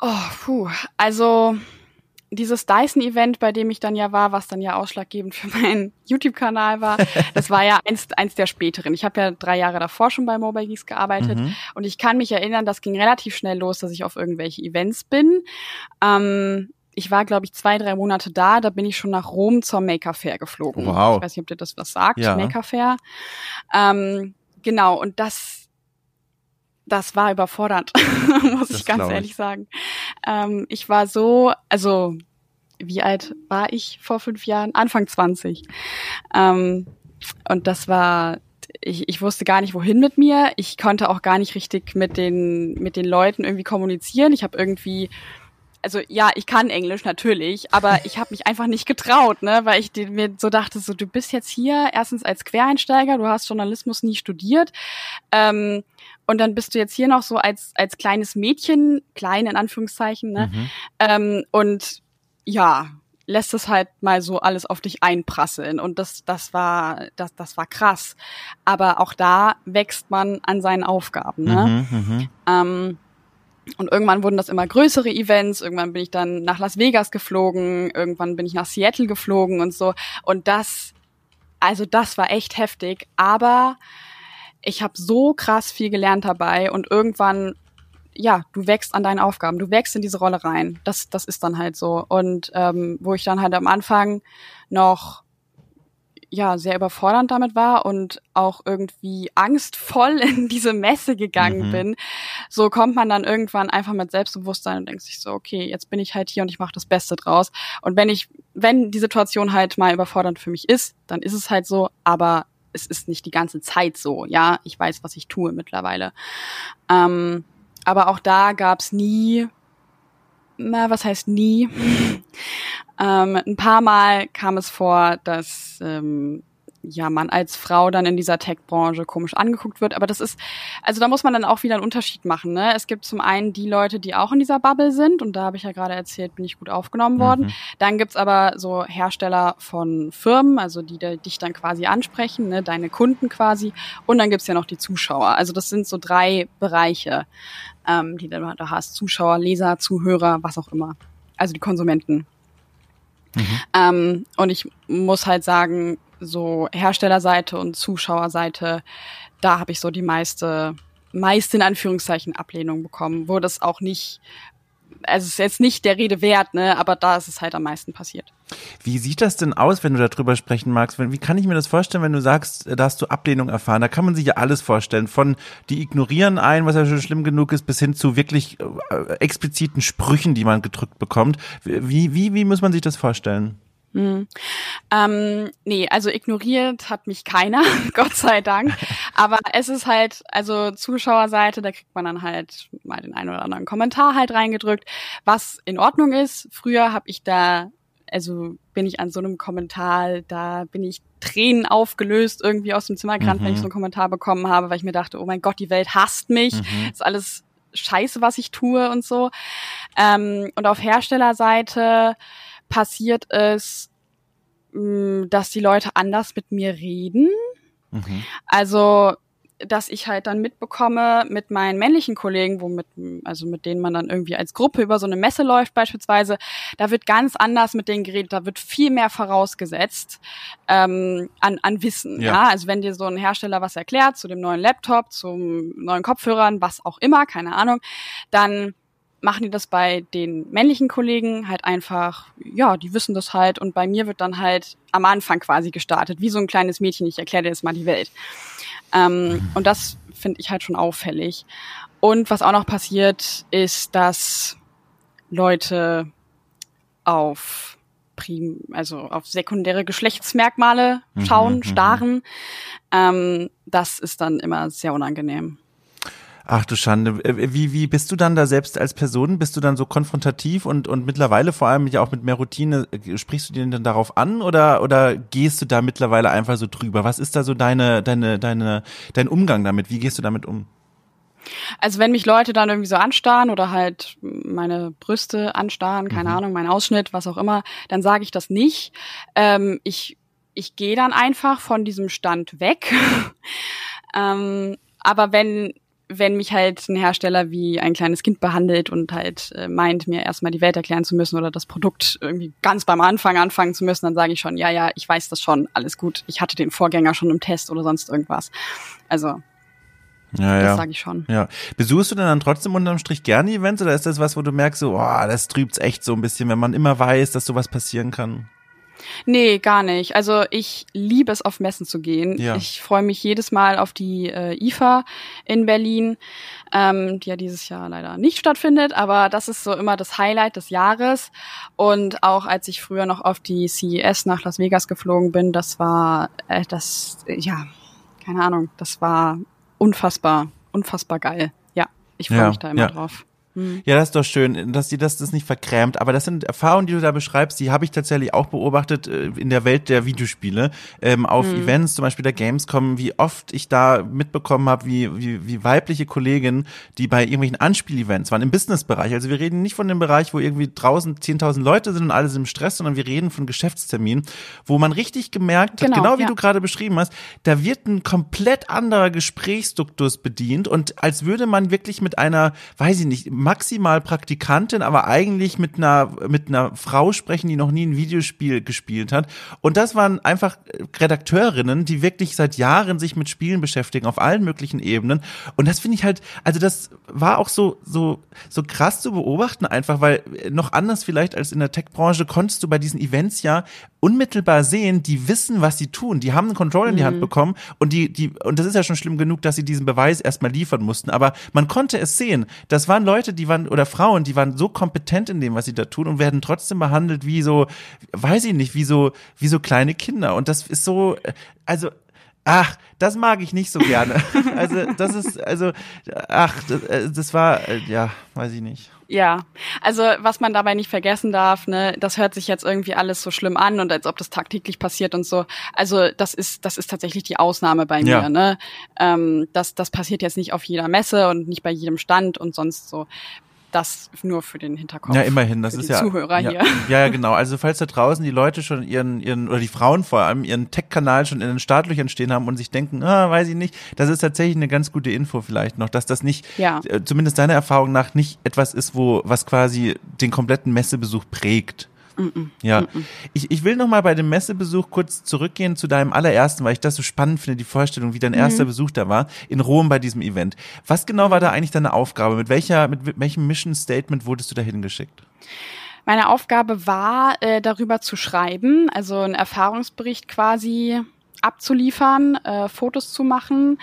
Oh, puh. Also, dieses Dyson-Event, bei dem ich dann ja war, was dann ja ausschlaggebend für meinen YouTube-Kanal war, das war ja eins, eins der späteren. Ich habe ja drei Jahre davor schon bei Mobile Geeks gearbeitet mhm. und ich kann mich erinnern, das ging relativ schnell los, dass ich auf irgendwelche Events bin. Ähm, ich war, glaube ich, zwei, drei Monate da. Da bin ich schon nach Rom zur Maker Fair geflogen. Wow. Ich weiß nicht, ob dir das was sagt, ja. Maker Fair. Ähm, genau, und das, das war überfordert, muss das ich ganz ehrlich ich. sagen. Ähm, ich war so, also wie alt war ich vor fünf Jahren? Anfang 20. Ähm, und das war ich, ich wusste gar nicht, wohin mit mir. Ich konnte auch gar nicht richtig mit den, mit den Leuten irgendwie kommunizieren. Ich habe irgendwie also ja, ich kann Englisch natürlich, aber ich habe mich einfach nicht getraut, ne, weil ich mir so dachte, so du bist jetzt hier erstens als Quereinsteiger, du hast Journalismus nie studiert. Ähm, und dann bist du jetzt hier noch so als als kleines Mädchen, klein in Anführungszeichen, ne? Mhm. Ähm, und ja, lässt es halt mal so alles auf dich einprasseln und das das war das das war krass aber auch da wächst man an seinen Aufgaben ne mhm, mhm. ähm, und irgendwann wurden das immer größere Events. Irgendwann bin ich dann nach Las Vegas geflogen. Irgendwann bin ich nach Seattle geflogen und so. Und das, also das war echt heftig. Aber ich habe so krass viel gelernt dabei. Und irgendwann, ja, du wächst an deinen Aufgaben. Du wächst in diese Rolle rein. Das, das ist dann halt so. Und ähm, wo ich dann halt am Anfang noch ja sehr überfordernd damit war und auch irgendwie angstvoll in diese Messe gegangen mhm. bin, so kommt man dann irgendwann einfach mit Selbstbewusstsein und denkt sich so, okay, jetzt bin ich halt hier und ich mache das Beste draus. Und wenn ich, wenn die Situation halt mal überfordernd für mich ist, dann ist es halt so, aber es ist nicht die ganze Zeit so, ja. Ich weiß, was ich tue mittlerweile. Ähm, aber auch da gab's nie na, was heißt nie? ähm, ein paar Mal kam es vor, dass ähm, ja man als Frau dann in dieser Tech-Branche komisch angeguckt wird. Aber das ist, also da muss man dann auch wieder einen Unterschied machen. Ne? Es gibt zum einen die Leute, die auch in dieser Bubble sind, und da habe ich ja gerade erzählt, bin ich gut aufgenommen worden. Mhm. Dann gibt's aber so Hersteller von Firmen, also die, die dich dann quasi ansprechen, ne? deine Kunden quasi. Und dann gibt's ja noch die Zuschauer. Also das sind so drei Bereiche ähm, die du da hast. Zuschauer, Leser, Zuhörer, was auch immer. Also die Konsumenten. Mhm. Ähm, und ich muss halt sagen, so Herstellerseite und Zuschauerseite, da habe ich so die meiste, meiste in Anführungszeichen Ablehnung bekommen, wo das auch nicht also es ist jetzt nicht der Rede wert, ne, aber da ist es halt am meisten passiert. Wie sieht das denn aus, wenn du darüber sprechen magst? Wie kann ich mir das vorstellen, wenn du sagst, da hast du Ablehnung erfahren? Da kann man sich ja alles vorstellen. Von die ignorieren ein, was ja schon schlimm genug ist, bis hin zu wirklich äh, expliziten Sprüchen, die man gedrückt bekommt. Wie, wie, wie muss man sich das vorstellen? Hm. Ähm, nee, also ignoriert hat mich keiner, Gott sei Dank. Aber es ist halt, also Zuschauerseite, da kriegt man dann halt mal den einen oder anderen Kommentar halt reingedrückt, was in Ordnung ist. Früher habe ich da, also bin ich an so einem Kommentar, da bin ich Tränen aufgelöst irgendwie aus dem Zimmer gerannt, mhm. wenn ich mhm. so einen Kommentar bekommen habe, weil ich mir dachte, oh mein Gott, die Welt hasst mich. Mhm. ist alles scheiße, was ich tue und so. Ähm, und auf Herstellerseite passiert es, mm, dass die Leute anders mit mir reden. Mhm. Also dass ich halt dann mitbekomme mit meinen männlichen Kollegen, womit, also mit denen man dann irgendwie als Gruppe über so eine Messe läuft beispielsweise, da wird ganz anders mit denen geredet, da wird viel mehr vorausgesetzt ähm, an, an Wissen. Ja. ja. Also wenn dir so ein Hersteller was erklärt zu dem neuen Laptop, zum neuen Kopfhörern, was auch immer, keine Ahnung, dann machen die das bei den männlichen Kollegen halt einfach, ja, die wissen das halt und bei mir wird dann halt am Anfang quasi gestartet, wie so ein kleines Mädchen, ich erkläre dir jetzt mal die Welt. Ähm, und das finde ich halt schon auffällig. Und was auch noch passiert, ist, dass Leute auf prim, also auf sekundäre Geschlechtsmerkmale mhm, schauen, mhm, starren. Ähm, das ist dann immer sehr unangenehm. Ach du Schande. Äh, wie, wie bist du dann da selbst als Person? Bist du dann so konfrontativ und, und mittlerweile vor allem ja auch mit mehr Routine, äh, sprichst du dir denn darauf an oder, oder gehst du da mittlerweile einfach so drüber? Was ist da so deine, deine, deine, dein Umgang damit? Wie gehst du damit um? Also wenn mich Leute dann irgendwie so anstarren oder halt meine Brüste anstarren, keine mhm. Ahnung, mein Ausschnitt, was auch immer, dann sage ich das nicht. Ähm, ich ich gehe dann einfach von diesem Stand weg. ähm, aber wenn wenn mich halt ein Hersteller wie ein kleines Kind behandelt und halt äh, meint, mir erstmal die Welt erklären zu müssen oder das Produkt irgendwie ganz beim Anfang anfangen zu müssen, dann sage ich schon, ja, ja, ich weiß das schon, alles gut. Ich hatte den Vorgänger schon im Test oder sonst irgendwas. Also ja, das ja. sage ich schon. Ja. Besuchst du denn dann trotzdem unterm Strich gerne Events oder ist das was, wo du merkst, so, oh, das trübt's echt so ein bisschen, wenn man immer weiß, dass sowas passieren kann? Nee, gar nicht. Also ich liebe es, auf Messen zu gehen. Ja. Ich freue mich jedes Mal auf die äh, IFA in Berlin, ähm, die ja dieses Jahr leider nicht stattfindet, aber das ist so immer das Highlight des Jahres. Und auch als ich früher noch auf die CES nach Las Vegas geflogen bin, das war äh, das, äh, ja, keine Ahnung, das war unfassbar, unfassbar geil. Ja, ich freue ja, mich da immer ja. drauf. Mhm. Ja, das ist doch schön, dass dir das, das nicht verkrämt. Aber das sind Erfahrungen, die du da beschreibst, die habe ich tatsächlich auch beobachtet äh, in der Welt der Videospiele. Ähm, auf mhm. Events, zum Beispiel der Gamescom, wie oft ich da mitbekommen habe, wie, wie, wie weibliche Kolleginnen, die bei irgendwelchen Anspielevents waren, im Businessbereich. Also wir reden nicht von dem Bereich, wo irgendwie draußen 10.000 Leute sind und alle sind im Stress, sondern wir reden von Geschäftsterminen, wo man richtig gemerkt hat, genau, genau wie ja. du gerade beschrieben hast, da wird ein komplett anderer Gesprächsduktus bedient und als würde man wirklich mit einer, weiß ich nicht, maximal Praktikantin, aber eigentlich mit einer, mit einer Frau sprechen, die noch nie ein Videospiel gespielt hat. Und das waren einfach Redakteurinnen, die wirklich seit Jahren sich mit Spielen beschäftigen, auf allen möglichen Ebenen. Und das finde ich halt, also das war auch so, so, so krass zu beobachten einfach, weil noch anders vielleicht als in der Tech-Branche konntest du bei diesen Events ja unmittelbar sehen, die wissen, was sie tun. Die haben einen Controller in die Hand mhm. bekommen und die, die, und das ist ja schon schlimm genug, dass sie diesen Beweis erstmal liefern mussten. Aber man konnte es sehen. Das waren Leute, die waren, oder Frauen, die waren so kompetent in dem, was sie da tun und werden trotzdem behandelt wie so, weiß ich nicht, wie so, wie so kleine Kinder. Und das ist so, also, Ach, das mag ich nicht so gerne. Also, das ist, also, ach, das, äh, das war, äh, ja, weiß ich nicht. Ja, also was man dabei nicht vergessen darf, ne, das hört sich jetzt irgendwie alles so schlimm an und als ob das tagtäglich passiert und so. Also das ist das ist tatsächlich die Ausnahme bei mir. Ja. Ne, ähm, das das passiert jetzt nicht auf jeder Messe und nicht bei jedem Stand und sonst so das nur für den Hinterkopf. Ja, immerhin, das ist ja. Zuhörer ja, hier. Ja, ja, genau. Also falls da draußen die Leute schon ihren, ihren, oder die Frauen vor allem, ihren Tech-Kanal schon in den Startlöchern stehen haben und sich denken, ah, weiß ich nicht, das ist tatsächlich eine ganz gute Info vielleicht noch, dass das nicht, ja. Äh, zumindest deiner Erfahrung nach, nicht etwas ist, wo, was quasi den kompletten Messebesuch prägt. Ja, Ich, ich will noch mal bei dem Messebesuch kurz zurückgehen zu deinem allerersten, weil ich das so spannend finde, die Vorstellung, wie dein mhm. erster Besuch da war, in Rom bei diesem Event. Was genau war da eigentlich deine Aufgabe? Mit welcher, mit welchem Mission Statement wurdest du da hingeschickt? Meine Aufgabe war, äh, darüber zu schreiben, also einen Erfahrungsbericht quasi abzuliefern, äh, Fotos zu machen,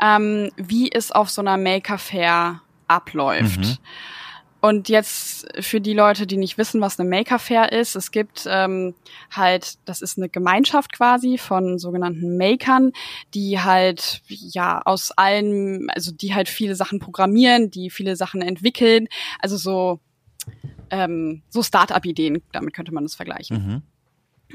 ähm, wie es auf so einer Maker Fair abläuft. Mhm. Und jetzt für die Leute, die nicht wissen, was eine Maker Fair ist, es gibt ähm, halt, das ist eine Gemeinschaft quasi von sogenannten Makern, die halt ja aus allen, also die halt viele Sachen programmieren, die viele Sachen entwickeln, also so ähm, so Start-up-Ideen, damit könnte man das vergleichen. Mhm.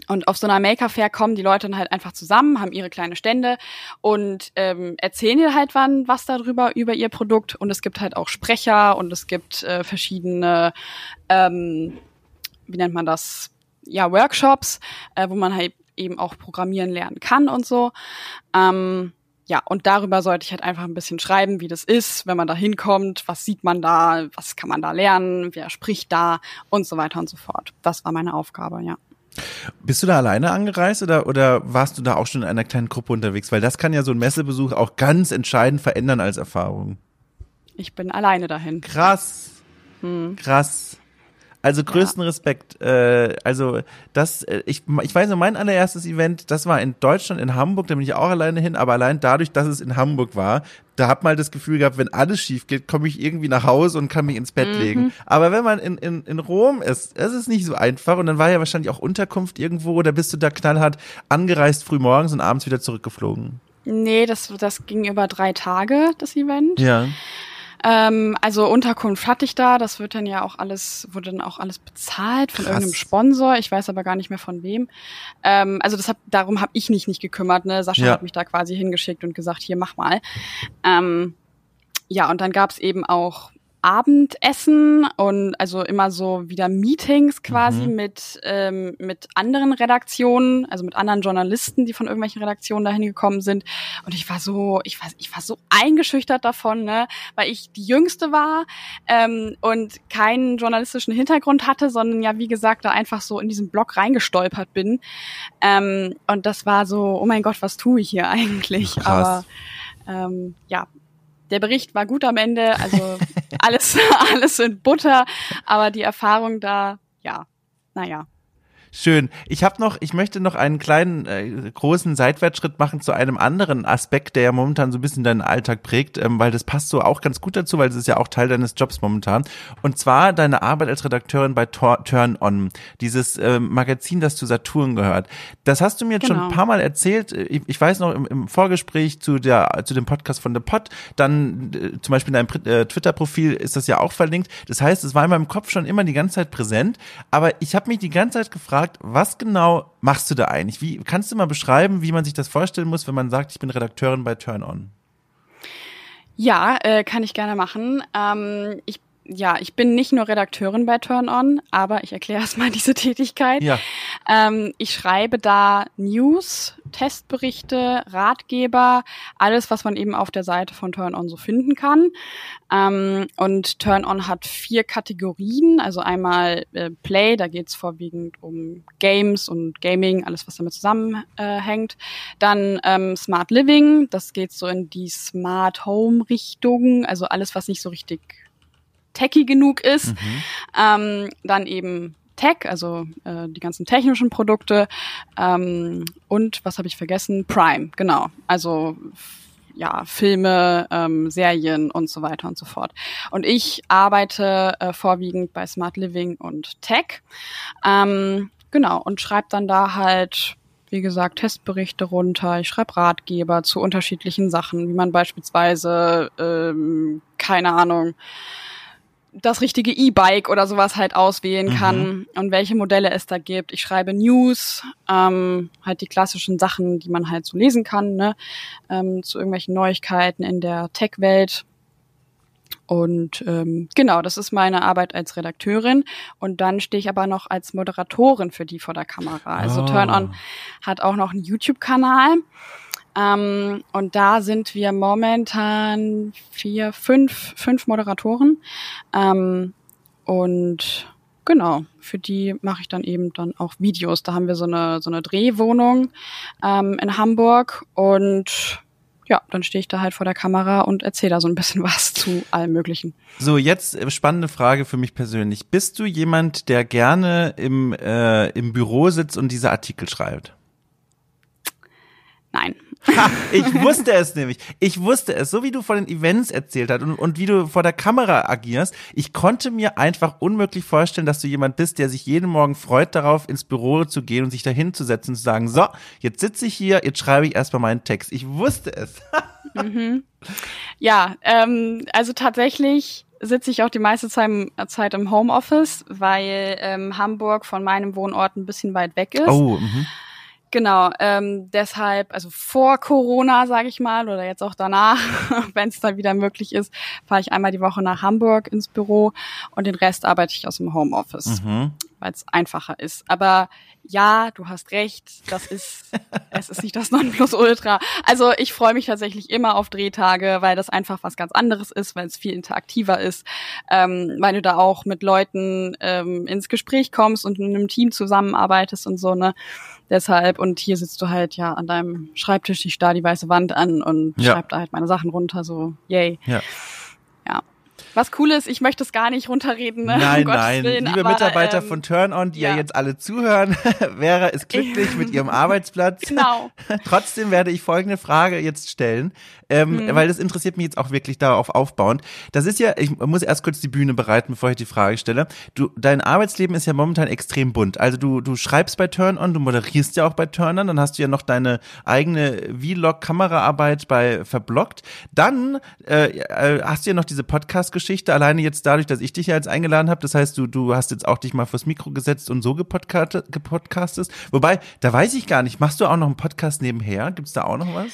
Und auf so einer Maker Fair kommen die Leute dann halt einfach zusammen, haben ihre kleine Stände und ähm, erzählen dir halt wann was darüber über ihr Produkt. Und es gibt halt auch Sprecher und es gibt äh, verschiedene, ähm, wie nennt man das? Ja, Workshops, äh, wo man halt eben auch programmieren lernen kann und so. Ähm, ja, und darüber sollte ich halt einfach ein bisschen schreiben, wie das ist, wenn man da hinkommt, was sieht man da, was kann man da lernen, wer spricht da und so weiter und so fort. Das war meine Aufgabe, ja. Bist du da alleine angereist oder, oder warst du da auch schon in einer kleinen Gruppe unterwegs? Weil das kann ja so ein Messebesuch auch ganz entscheidend verändern als Erfahrung. Ich bin alleine dahin. Krass. Hm. Krass. Also größten ja. Respekt. Äh, also das, äh, ich, ich weiß noch, mein allererstes Event, das war in Deutschland, in Hamburg, da bin ich auch alleine hin, aber allein dadurch, dass es in Hamburg war, da hat mal das Gefühl gehabt, wenn alles schief geht, komme ich irgendwie nach Hause und kann mich ins Bett mhm. legen. Aber wenn man in, in, in Rom ist, es ist nicht so einfach und dann war ja wahrscheinlich auch Unterkunft irgendwo oder bist du da knallhart angereist früh morgens und abends wieder zurückgeflogen? Nee, das, das ging über drei Tage, das Event. Ja. Ähm, also Unterkunft hatte ich da, das wird dann ja auch alles, wurde dann auch alles bezahlt von Krass. irgendeinem Sponsor, ich weiß aber gar nicht mehr von wem. Ähm, also das hab, darum habe ich mich nicht gekümmert, ne? Sascha ja. hat mich da quasi hingeschickt und gesagt, hier mach mal. Ähm, ja, und dann gab's eben auch Abendessen und also immer so wieder Meetings quasi mhm. mit, ähm, mit anderen Redaktionen, also mit anderen Journalisten, die von irgendwelchen Redaktionen dahin gekommen sind. Und ich war so, ich war, ich war so eingeschüchtert davon, ne, weil ich die Jüngste war ähm, und keinen journalistischen Hintergrund hatte, sondern ja, wie gesagt, da einfach so in diesen Blog reingestolpert bin. Ähm, und das war so, oh mein Gott, was tue ich hier eigentlich? Krass. Aber ähm, ja, der Bericht war gut am Ende, also alles, alles in Butter, aber die Erfahrung da, ja, naja. Schön. Ich habe noch, ich möchte noch einen kleinen äh, großen Seitwärtsschritt machen zu einem anderen Aspekt, der ja momentan so ein bisschen deinen Alltag prägt, ähm, weil das passt so auch ganz gut dazu, weil es ist ja auch Teil deines Jobs momentan. Und zwar deine Arbeit als Redakteurin bei Tor Turn On, dieses äh, Magazin, das zu Saturn gehört. Das hast du mir jetzt genau. schon ein paar Mal erzählt. Ich, ich weiß noch im, im, Vorgespräch zu der zu dem Podcast von The Pod, dann äh, zum Beispiel in deinem äh, Twitter-Profil ist das ja auch verlinkt. Das heißt, es war in meinem Kopf schon immer die ganze Zeit präsent. Aber ich habe mich die ganze Zeit gefragt, was genau machst du da eigentlich? Wie kannst du mal beschreiben, wie man sich das vorstellen muss, wenn man sagt, ich bin Redakteurin bei Turn On? Ja, äh, kann ich gerne machen. Ähm, ich ja, ich bin nicht nur Redakteurin bei Turn On, aber ich erkläre erstmal diese Tätigkeit. Ja. Ähm, ich schreibe da News, Testberichte, Ratgeber, alles, was man eben auf der Seite von Turn On so finden kann. Ähm, und Turn On hat vier Kategorien, also einmal äh, Play, da geht's vorwiegend um Games und Gaming, alles, was damit zusammenhängt. Dann ähm, Smart Living, das geht so in die Smart Home Richtung, also alles, was nicht so richtig techy genug ist. Mhm. Ähm, dann eben Tech, also äh, die ganzen technischen Produkte. Ähm, und was habe ich vergessen? Prime, genau. Also ja, Filme, ähm, Serien und so weiter und so fort. Und ich arbeite äh, vorwiegend bei Smart Living und Tech. Ähm, genau, und schreibe dann da halt, wie gesagt, Testberichte runter. Ich schreibe Ratgeber zu unterschiedlichen Sachen, wie man beispielsweise, ähm, keine Ahnung, das richtige E-Bike oder sowas halt auswählen mhm. kann und welche Modelle es da gibt. Ich schreibe News, ähm, halt die klassischen Sachen, die man halt so lesen kann, ne? ähm, zu irgendwelchen Neuigkeiten in der Tech-Welt. Und ähm, genau, das ist meine Arbeit als Redakteurin. Und dann stehe ich aber noch als Moderatorin für die vor der Kamera. Also oh. Turn On hat auch noch einen YouTube-Kanal. Ähm, und da sind wir momentan vier, fünf, fünf Moderatoren. Ähm, und genau, für die mache ich dann eben dann auch Videos. Da haben wir so eine, so eine Drehwohnung ähm, in Hamburg und ja, dann stehe ich da halt vor der Kamera und erzähle da so ein bisschen was zu allem Möglichen. So, jetzt äh, spannende Frage für mich persönlich. Bist du jemand, der gerne im, äh, im Büro sitzt und diese Artikel schreibt? Nein. Ha, ich wusste es nämlich. Ich wusste es, so wie du von den Events erzählt hast und, und wie du vor der Kamera agierst. Ich konnte mir einfach unmöglich vorstellen, dass du jemand bist, der sich jeden Morgen freut darauf, ins Büro zu gehen und sich da hinzusetzen und zu sagen, so, jetzt sitze ich hier, jetzt schreibe ich erstmal meinen Text. Ich wusste es. mhm. Ja, ähm, also tatsächlich sitze ich auch die meiste Zeit im Homeoffice, weil ähm, Hamburg von meinem Wohnort ein bisschen weit weg ist. Oh, mh. Genau, ähm, deshalb, also vor Corona, sage ich mal, oder jetzt auch danach, wenn es dann wieder möglich ist, fahre ich einmal die Woche nach Hamburg ins Büro und den Rest arbeite ich aus dem Homeoffice, mhm. weil es einfacher ist. Aber ja, du hast recht, das ist, es ist nicht das Nonplusultra. Also ich freue mich tatsächlich immer auf Drehtage, weil das einfach was ganz anderes ist, weil es viel interaktiver ist, ähm, weil du da auch mit Leuten ähm, ins Gespräch kommst und in einem Team zusammenarbeitest und so, ne? Deshalb, und hier sitzt du halt ja an deinem Schreibtisch, ich starr die weiße Wand an und ja. schreib da halt meine Sachen runter, so yay. Ja. Was cool ist, ich möchte es gar nicht runterreden. Ne? Nein, um nein. Willen, Liebe aber, Mitarbeiter ähm, von Turn On, die ja. ja. jetzt alle zuhören, Vera ist glücklich mit ihrem Arbeitsplatz. Genau. Trotzdem werde ich folgende Frage jetzt stellen ähm, mhm. weil das interessiert mich jetzt auch wirklich darauf aufbauend. Das ist ja, ich muss erst kurz die Bühne bereiten, bevor ich die Frage stelle. Du, dein Arbeitsleben ist ja momentan extrem bunt. Also du, du schreibst bei Turn On, du moderierst ja auch bei Turn On, dann hast du ja noch deine eigene Vlog-Kameraarbeit bei Verblockt. Dann äh, äh, hast du ja noch diese Podcast-Geschichte, alleine jetzt dadurch, dass ich dich ja jetzt eingeladen habe. Das heißt, du, du hast jetzt auch dich mal fürs Mikro gesetzt und so gepodcastet. Wobei, da weiß ich gar nicht, machst du auch noch einen Podcast nebenher? Gibt's da auch noch was?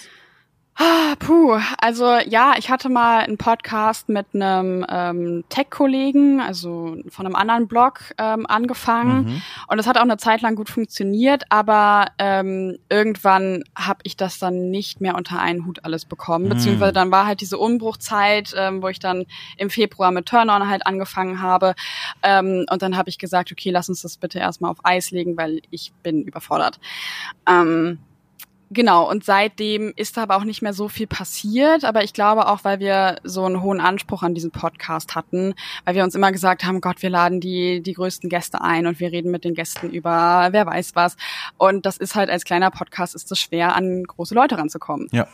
Ah, puh, also ja, ich hatte mal einen Podcast mit einem ähm, Tech-Kollegen, also von einem anderen Blog ähm, angefangen mhm. und das hat auch eine Zeit lang gut funktioniert, aber ähm, irgendwann habe ich das dann nicht mehr unter einen Hut alles bekommen, mhm. beziehungsweise dann war halt diese Umbruchzeit, ähm, wo ich dann im Februar mit Turn-On halt angefangen habe ähm, und dann habe ich gesagt, okay, lass uns das bitte erstmal auf Eis legen, weil ich bin überfordert. Ähm, Genau, und seitdem ist aber auch nicht mehr so viel passiert. Aber ich glaube auch, weil wir so einen hohen Anspruch an diesen Podcast hatten, weil wir uns immer gesagt haben, Gott, wir laden die, die größten Gäste ein und wir reden mit den Gästen über wer weiß was. Und das ist halt als kleiner Podcast ist es schwer, an große Leute ranzukommen. Ja.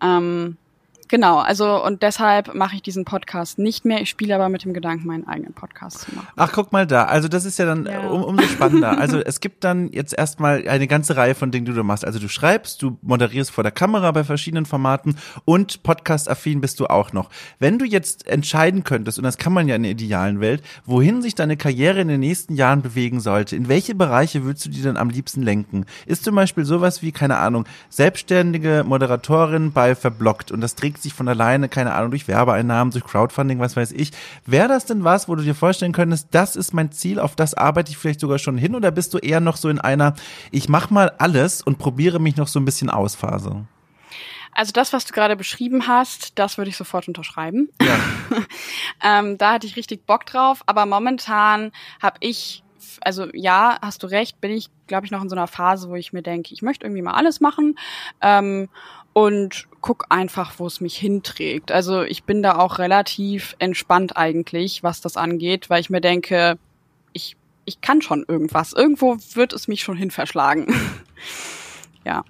Ähm, Genau, also und deshalb mache ich diesen Podcast nicht mehr. Ich spiele aber mit dem Gedanken, meinen eigenen Podcast zu machen. Ach, guck mal da. Also das ist ja dann ja. Um, umso spannender. Also es gibt dann jetzt erstmal eine ganze Reihe von Dingen, die du machst. Also du schreibst, du moderierst vor der Kamera bei verschiedenen Formaten und podcast-affin bist du auch noch. Wenn du jetzt entscheiden könntest, und das kann man ja in der idealen Welt, wohin sich deine Karriere in den nächsten Jahren bewegen sollte, in welche Bereiche würdest du die dann am liebsten lenken? Ist zum Beispiel sowas wie, keine Ahnung, selbstständige Moderatorin bei Verblockt und das trägt bewegt sich von alleine, keine Ahnung, durch Werbeeinnahmen, durch Crowdfunding, was weiß ich. Wäre das denn was, wo du dir vorstellen könntest, das ist mein Ziel, auf das arbeite ich vielleicht sogar schon hin oder bist du eher noch so in einer, ich mach mal alles und probiere mich noch so ein bisschen aus Phase? Also das, was du gerade beschrieben hast, das würde ich sofort unterschreiben. Ja. ähm, da hatte ich richtig Bock drauf, aber momentan habe ich also ja, hast du recht, bin ich, glaube ich, noch in so einer Phase, wo ich mir denke, ich möchte irgendwie mal alles machen. Ähm, und guck einfach, wo es mich hinträgt. Also ich bin da auch relativ entspannt eigentlich, was das angeht, weil ich mir denke, ich, ich kann schon irgendwas. Irgendwo wird es mich schon hin verschlagen. ja.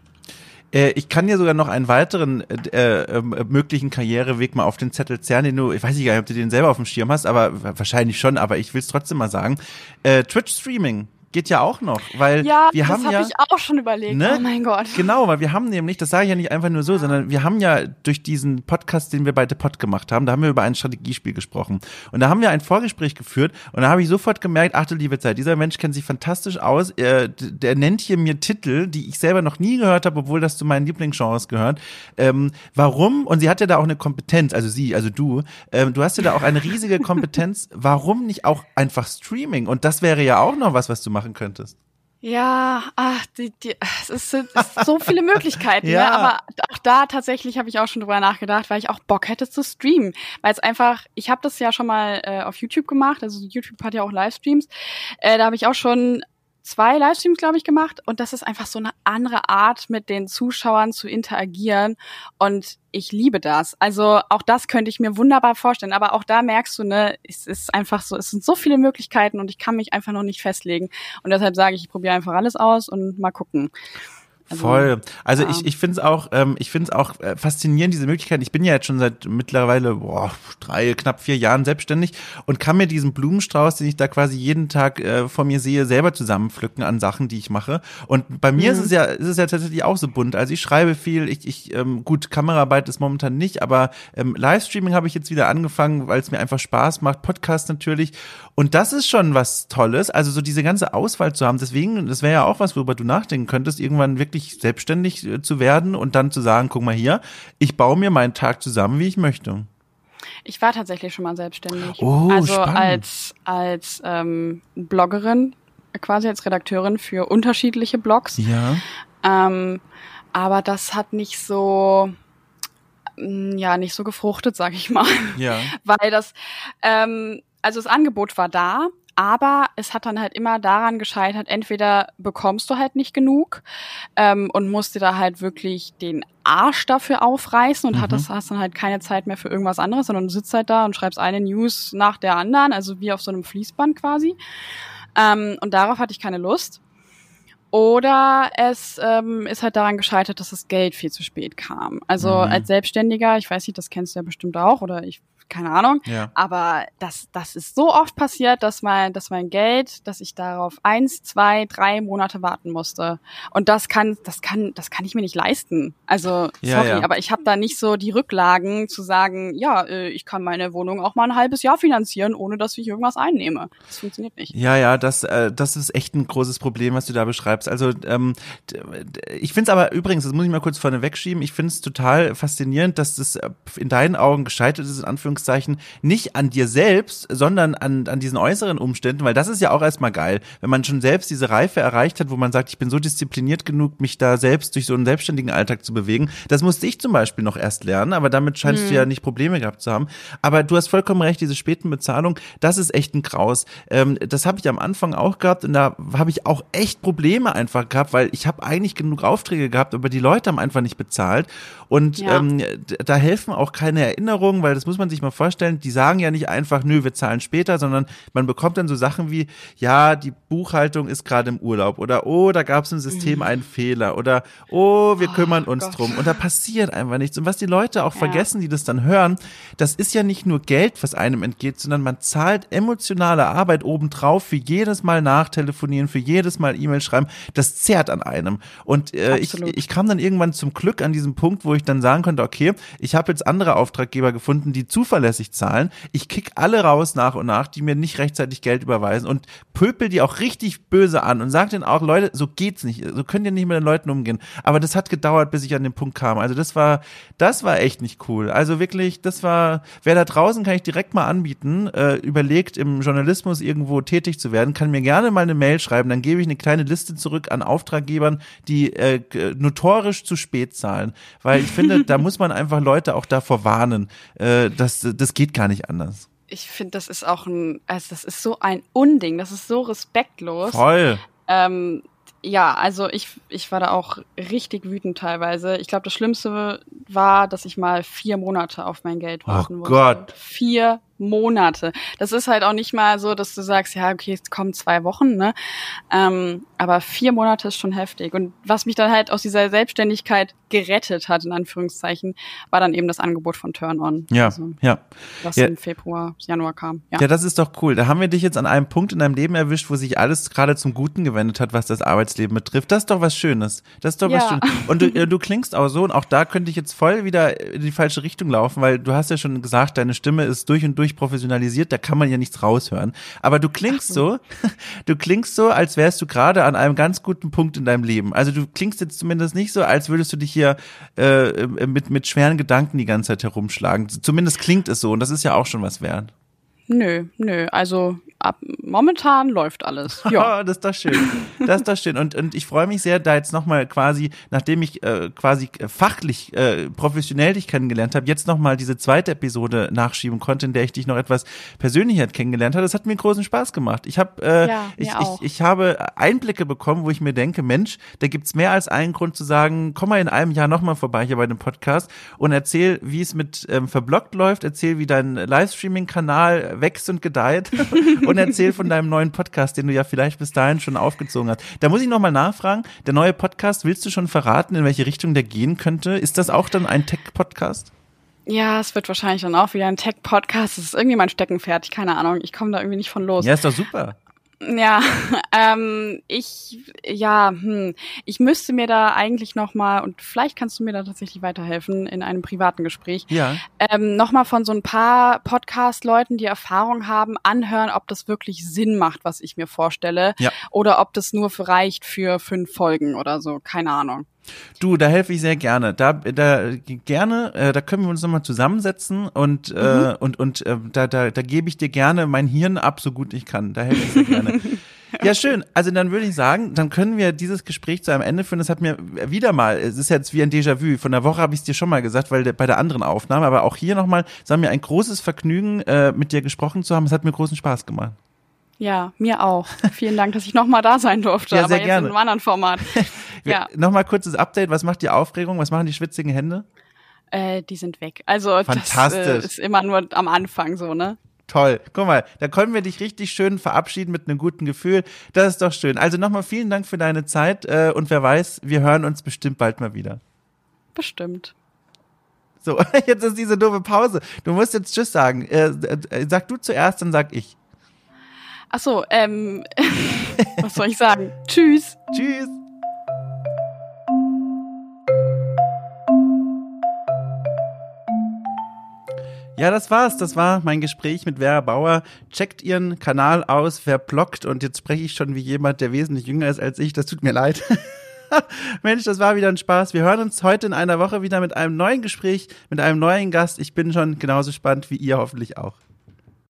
Äh, ich kann dir sogar noch einen weiteren äh, äh, möglichen Karriereweg mal auf den Zettel zerren, den du, ich weiß nicht nicht, ob du den selber auf dem Schirm hast, aber wahrscheinlich schon, aber ich will es trotzdem mal sagen. Äh, Twitch Streaming geht ja auch noch, weil ja, wir haben hab ja, das habe ich auch schon überlegt. Ne? Oh mein Gott. Genau, weil wir haben nämlich, das sage ich ja nicht einfach nur so, sondern wir haben ja durch diesen Podcast, den wir bei The Pod gemacht haben, da haben wir über ein Strategiespiel gesprochen und da haben wir ein Vorgespräch geführt und da habe ich sofort gemerkt, ach du liebe Zeit, dieser Mensch kennt sich fantastisch aus. Er, der nennt hier mir Titel, die ich selber noch nie gehört habe, obwohl das zu meinen Lieblingsgenres gehört. Ähm, warum? Und sie hat ja da auch eine Kompetenz, also sie, also du. Ähm, du hast ja da auch eine riesige Kompetenz. Warum nicht auch einfach Streaming? Und das wäre ja auch noch was, was du machen könntest. Ja, ach, die, die, es, ist so viele Möglichkeiten, ne? ja. ne? aber auch da tatsächlich habe ich auch schon drüber nachgedacht, weil ich auch Bock hätte zu streamen, weil es einfach, ich habe das ja schon mal äh, auf YouTube gemacht, also YouTube hat ja auch Livestreams, äh, da habe ich auch schon zwei Livestreams, glaube ich, gemacht. Und das ist einfach so eine andere Art, mit den Zuschauern zu interagieren. Und ich liebe das. Also auch das könnte ich mir wunderbar vorstellen. Aber auch da merkst du, ne, es ist einfach so, es sind so viele Möglichkeiten und ich kann mich einfach noch nicht festlegen. Und deshalb sage ich, ich probiere einfach alles aus und mal gucken. Also, Voll. Also ja. ich, ich finde es auch, ähm, ich finde es auch äh, faszinierend, diese Möglichkeit. Ich bin ja jetzt schon seit mittlerweile boah, drei, knapp vier Jahren selbstständig und kann mir diesen Blumenstrauß, den ich da quasi jeden Tag äh, vor mir sehe, selber zusammenpflücken an Sachen, die ich mache. Und bei mir mhm. ist es ja, ist es ja tatsächlich auch so bunt. Also ich schreibe viel, ich, ich ähm, gut, Kameraarbeit ist momentan nicht, aber ähm, Livestreaming habe ich jetzt wieder angefangen, weil es mir einfach Spaß macht. Podcast natürlich. Und das ist schon was Tolles. Also so diese ganze Auswahl zu haben. Deswegen, das wäre ja auch was, worüber du nachdenken könntest, irgendwann wirklich wirklich selbstständig äh, zu werden und dann zu sagen, guck mal hier, ich baue mir meinen Tag zusammen, wie ich möchte. Ich war tatsächlich schon mal selbstständig. Oh, also spannend. als als ähm, Bloggerin, quasi als Redakteurin für unterschiedliche Blogs. Ja. Ähm, aber das hat nicht so mm, ja nicht so gefruchtet, sag ich mal. Ja. Weil das ähm, also das Angebot war da, aber es hat dann halt immer daran gescheitert, entweder bekommst du halt nicht genug ähm, und musst dir da halt wirklich den Arsch dafür aufreißen und mhm. hattest, hast dann halt keine Zeit mehr für irgendwas anderes, sondern du sitzt halt da und schreibst eine News nach der anderen, also wie auf so einem Fließband quasi. Ähm, und darauf hatte ich keine Lust. Oder es ähm, ist halt daran gescheitert, dass das Geld viel zu spät kam. Also mhm. als Selbstständiger, ich weiß nicht, das kennst du ja bestimmt auch, oder ich keine Ahnung. Ja. Aber das, das ist so oft passiert, dass mein, dass mein Geld, dass ich darauf eins, zwei, drei Monate warten musste. Und das kann, das kann, das kann ich mir nicht leisten. Also ja, sorry, ja. aber ich habe da nicht so die Rücklagen zu sagen, ja, äh, ich kann meine Wohnung auch mal ein halbes Jahr finanzieren, ohne dass ich irgendwas einnehme. Das funktioniert nicht. Ja, ja, das, äh, das ist echt ein großes Problem, was du da beschreibst. Also ähm, ich finde es aber übrigens, das muss ich mal kurz vorne wegschieben, ich finde es total faszinierend, dass das äh, in deinen Augen gescheitert ist, in Anführungszeichen Anführungszeichen nicht an dir selbst, sondern an, an diesen äußeren Umständen, weil das ist ja auch erstmal geil, wenn man schon selbst diese Reife erreicht hat, wo man sagt, ich bin so diszipliniert genug, mich da selbst durch so einen selbstständigen Alltag zu bewegen. Das musste ich zum Beispiel noch erst lernen, aber damit scheinst hm. du ja nicht Probleme gehabt zu haben. Aber du hast vollkommen recht, diese späten Bezahlung, das ist echt ein Graus. Ähm, das habe ich am Anfang auch gehabt und da habe ich auch echt Probleme einfach gehabt, weil ich habe eigentlich genug Aufträge gehabt, aber die Leute haben einfach nicht bezahlt. Und ja. ähm, da helfen auch keine Erinnerungen, weil das muss man sich mal vorstellen, die sagen ja nicht einfach, nö, wir zahlen später, sondern man bekommt dann so Sachen wie, ja, die Buchhaltung ist gerade im Urlaub oder oh, da gab es im System mhm. einen Fehler oder oh, wir oh, kümmern uns Gott. drum. Und da passiert einfach nichts. Und was die Leute auch ja. vergessen, die das dann hören, das ist ja nicht nur Geld, was einem entgeht, sondern man zahlt emotionale Arbeit obendrauf für jedes Mal nachtelefonieren, für jedes Mal E-Mail schreiben. Das zehrt an einem. Und äh, ich, ich kam dann irgendwann zum Glück an diesem Punkt, wo ich dann sagen konnte, okay, ich habe jetzt andere Auftraggeber gefunden, die zuverlässig zahlen. Ich kick alle raus nach und nach, die mir nicht rechtzeitig Geld überweisen und pöpel die auch richtig böse an und sag denen auch, Leute, so geht's nicht. So könnt ihr nicht mit den Leuten umgehen. Aber das hat gedauert, bis ich an den Punkt kam. Also das war, das war echt nicht cool. Also wirklich, das war, wer da draußen kann ich direkt mal anbieten, äh, überlegt im Journalismus irgendwo tätig zu werden, kann mir gerne mal eine Mail schreiben, dann gebe ich eine kleine Liste zurück an Auftraggebern, die äh, notorisch zu spät zahlen. Weil ich finde, da muss man einfach Leute auch davor warnen. Äh, das, das geht gar nicht anders ich finde, das ist auch ein, also das ist so ein Unding, das ist so respektlos. Voll. Ähm, ja, also ich, ich war da auch richtig wütend teilweise. Ich glaube, das Schlimmste war, dass ich mal vier Monate auf mein Geld warten oh musste. Gott. Vier Monate. Das ist halt auch nicht mal so, dass du sagst, ja, okay, es kommen zwei Wochen, ne? Ähm, aber vier Monate ist schon heftig. Und was mich dann halt aus dieser Selbstständigkeit gerettet hat, in Anführungszeichen, war dann eben das Angebot von Turn On. Ja, also, ja. Was ja. im Februar, Januar kam. Ja. ja, das ist doch cool. Da haben wir dich jetzt an einem Punkt in deinem Leben erwischt, wo sich alles gerade zum Guten gewendet hat, was das Arbeitsleben betrifft. Das ist doch was Schönes. Das ist doch ja. was Schönes. Und du, äh, du klingst auch so, und auch da könnte ich jetzt voll wieder in die falsche Richtung laufen, weil du hast ja schon gesagt, deine Stimme ist durch und durch professionalisiert, da kann man ja nichts raushören. Aber du klingst so, du klingst so, als wärst du gerade an einem ganz guten Punkt in deinem Leben. Also du klingst jetzt zumindest nicht so, als würdest du dich hier äh, mit, mit schweren Gedanken die ganze Zeit herumschlagen. Zumindest klingt es so und das ist ja auch schon was wert. Nö, nö. Also ab, momentan läuft alles. Ja, das ist doch schön. Das ist doch schön. Und, und ich freue mich sehr, da jetzt nochmal quasi, nachdem ich äh, quasi fachlich, äh, professionell dich kennengelernt habe, jetzt nochmal diese zweite Episode nachschieben konnte, in der ich dich noch etwas persönlicher kennengelernt habe. Das hat mir großen Spaß gemacht. Ich habe äh, ja, ich, ich, ich habe Einblicke bekommen, wo ich mir denke, Mensch, da gibt's mehr als einen Grund zu sagen, komm mal in einem Jahr nochmal vorbei hier bei dem Podcast und erzähl, wie es mit ähm, Verblockt läuft, erzähl, wie dein Livestreaming-Kanal wächst und gedeiht und erzähl von deinem neuen Podcast, den du ja vielleicht bis dahin schon aufgezogen hast. Da muss ich nochmal nachfragen, der neue Podcast, willst du schon verraten, in welche Richtung der gehen könnte? Ist das auch dann ein Tech-Podcast? Ja, es wird wahrscheinlich dann auch wieder ein Tech-Podcast. Das ist irgendwie mein Steckenpferd. Keine Ahnung. Ich komme da irgendwie nicht von los. Ja, ist doch super. Ja, ähm, ich, ja, hm, ich müsste mir da eigentlich nochmal, und vielleicht kannst du mir da tatsächlich weiterhelfen in einem privaten Gespräch, ja. ähm, nochmal von so ein paar Podcast-Leuten, die Erfahrung haben, anhören, ob das wirklich Sinn macht, was ich mir vorstelle, ja. oder ob das nur reicht für fünf Folgen oder so, keine Ahnung. Du, da helfe ich sehr gerne. Da, da gerne, äh, da können wir uns nochmal zusammensetzen und äh, mhm. äh, und und äh, da, da, da gebe ich dir gerne mein Hirn ab, so gut ich kann. Da helfe ich sehr gerne. Ja, schön. Also dann würde ich sagen, dann können wir dieses Gespräch zu einem Ende führen. Das hat mir wieder mal, es ist jetzt wie ein Déjà-vu. Von der Woche habe ich es dir schon mal gesagt, weil bei der anderen Aufnahme, aber auch hier nochmal, es war mir ein großes Vergnügen, äh, mit dir gesprochen zu haben. Es hat mir großen Spaß gemacht. Ja, mir auch. Vielen Dank, dass ich nochmal da sein durfte, ja, sehr aber jetzt gerne. in einem anderen Format. ja. Nochmal kurzes Update. Was macht die Aufregung? Was machen die schwitzigen Hände? Äh, die sind weg. Also Fantastisch. das äh, ist immer nur am Anfang so, ne? Toll. Guck mal, da können wir dich richtig schön verabschieden mit einem guten Gefühl. Das ist doch schön. Also nochmal vielen Dank für deine Zeit äh, und wer weiß, wir hören uns bestimmt bald mal wieder. Bestimmt. So, jetzt ist diese doofe Pause. Du musst jetzt Tschüss sagen. Äh, äh, sag du zuerst, dann sag ich. Ach so, ähm, was soll ich sagen? Tschüss. Tschüss. Ja, das war's. Das war mein Gespräch mit Vera Bauer. Checkt ihren Kanal aus, wer blockt. Und jetzt spreche ich schon wie jemand, der wesentlich jünger ist als ich. Das tut mir leid. Mensch, das war wieder ein Spaß. Wir hören uns heute in einer Woche wieder mit einem neuen Gespräch, mit einem neuen Gast. Ich bin schon genauso spannend wie ihr hoffentlich auch.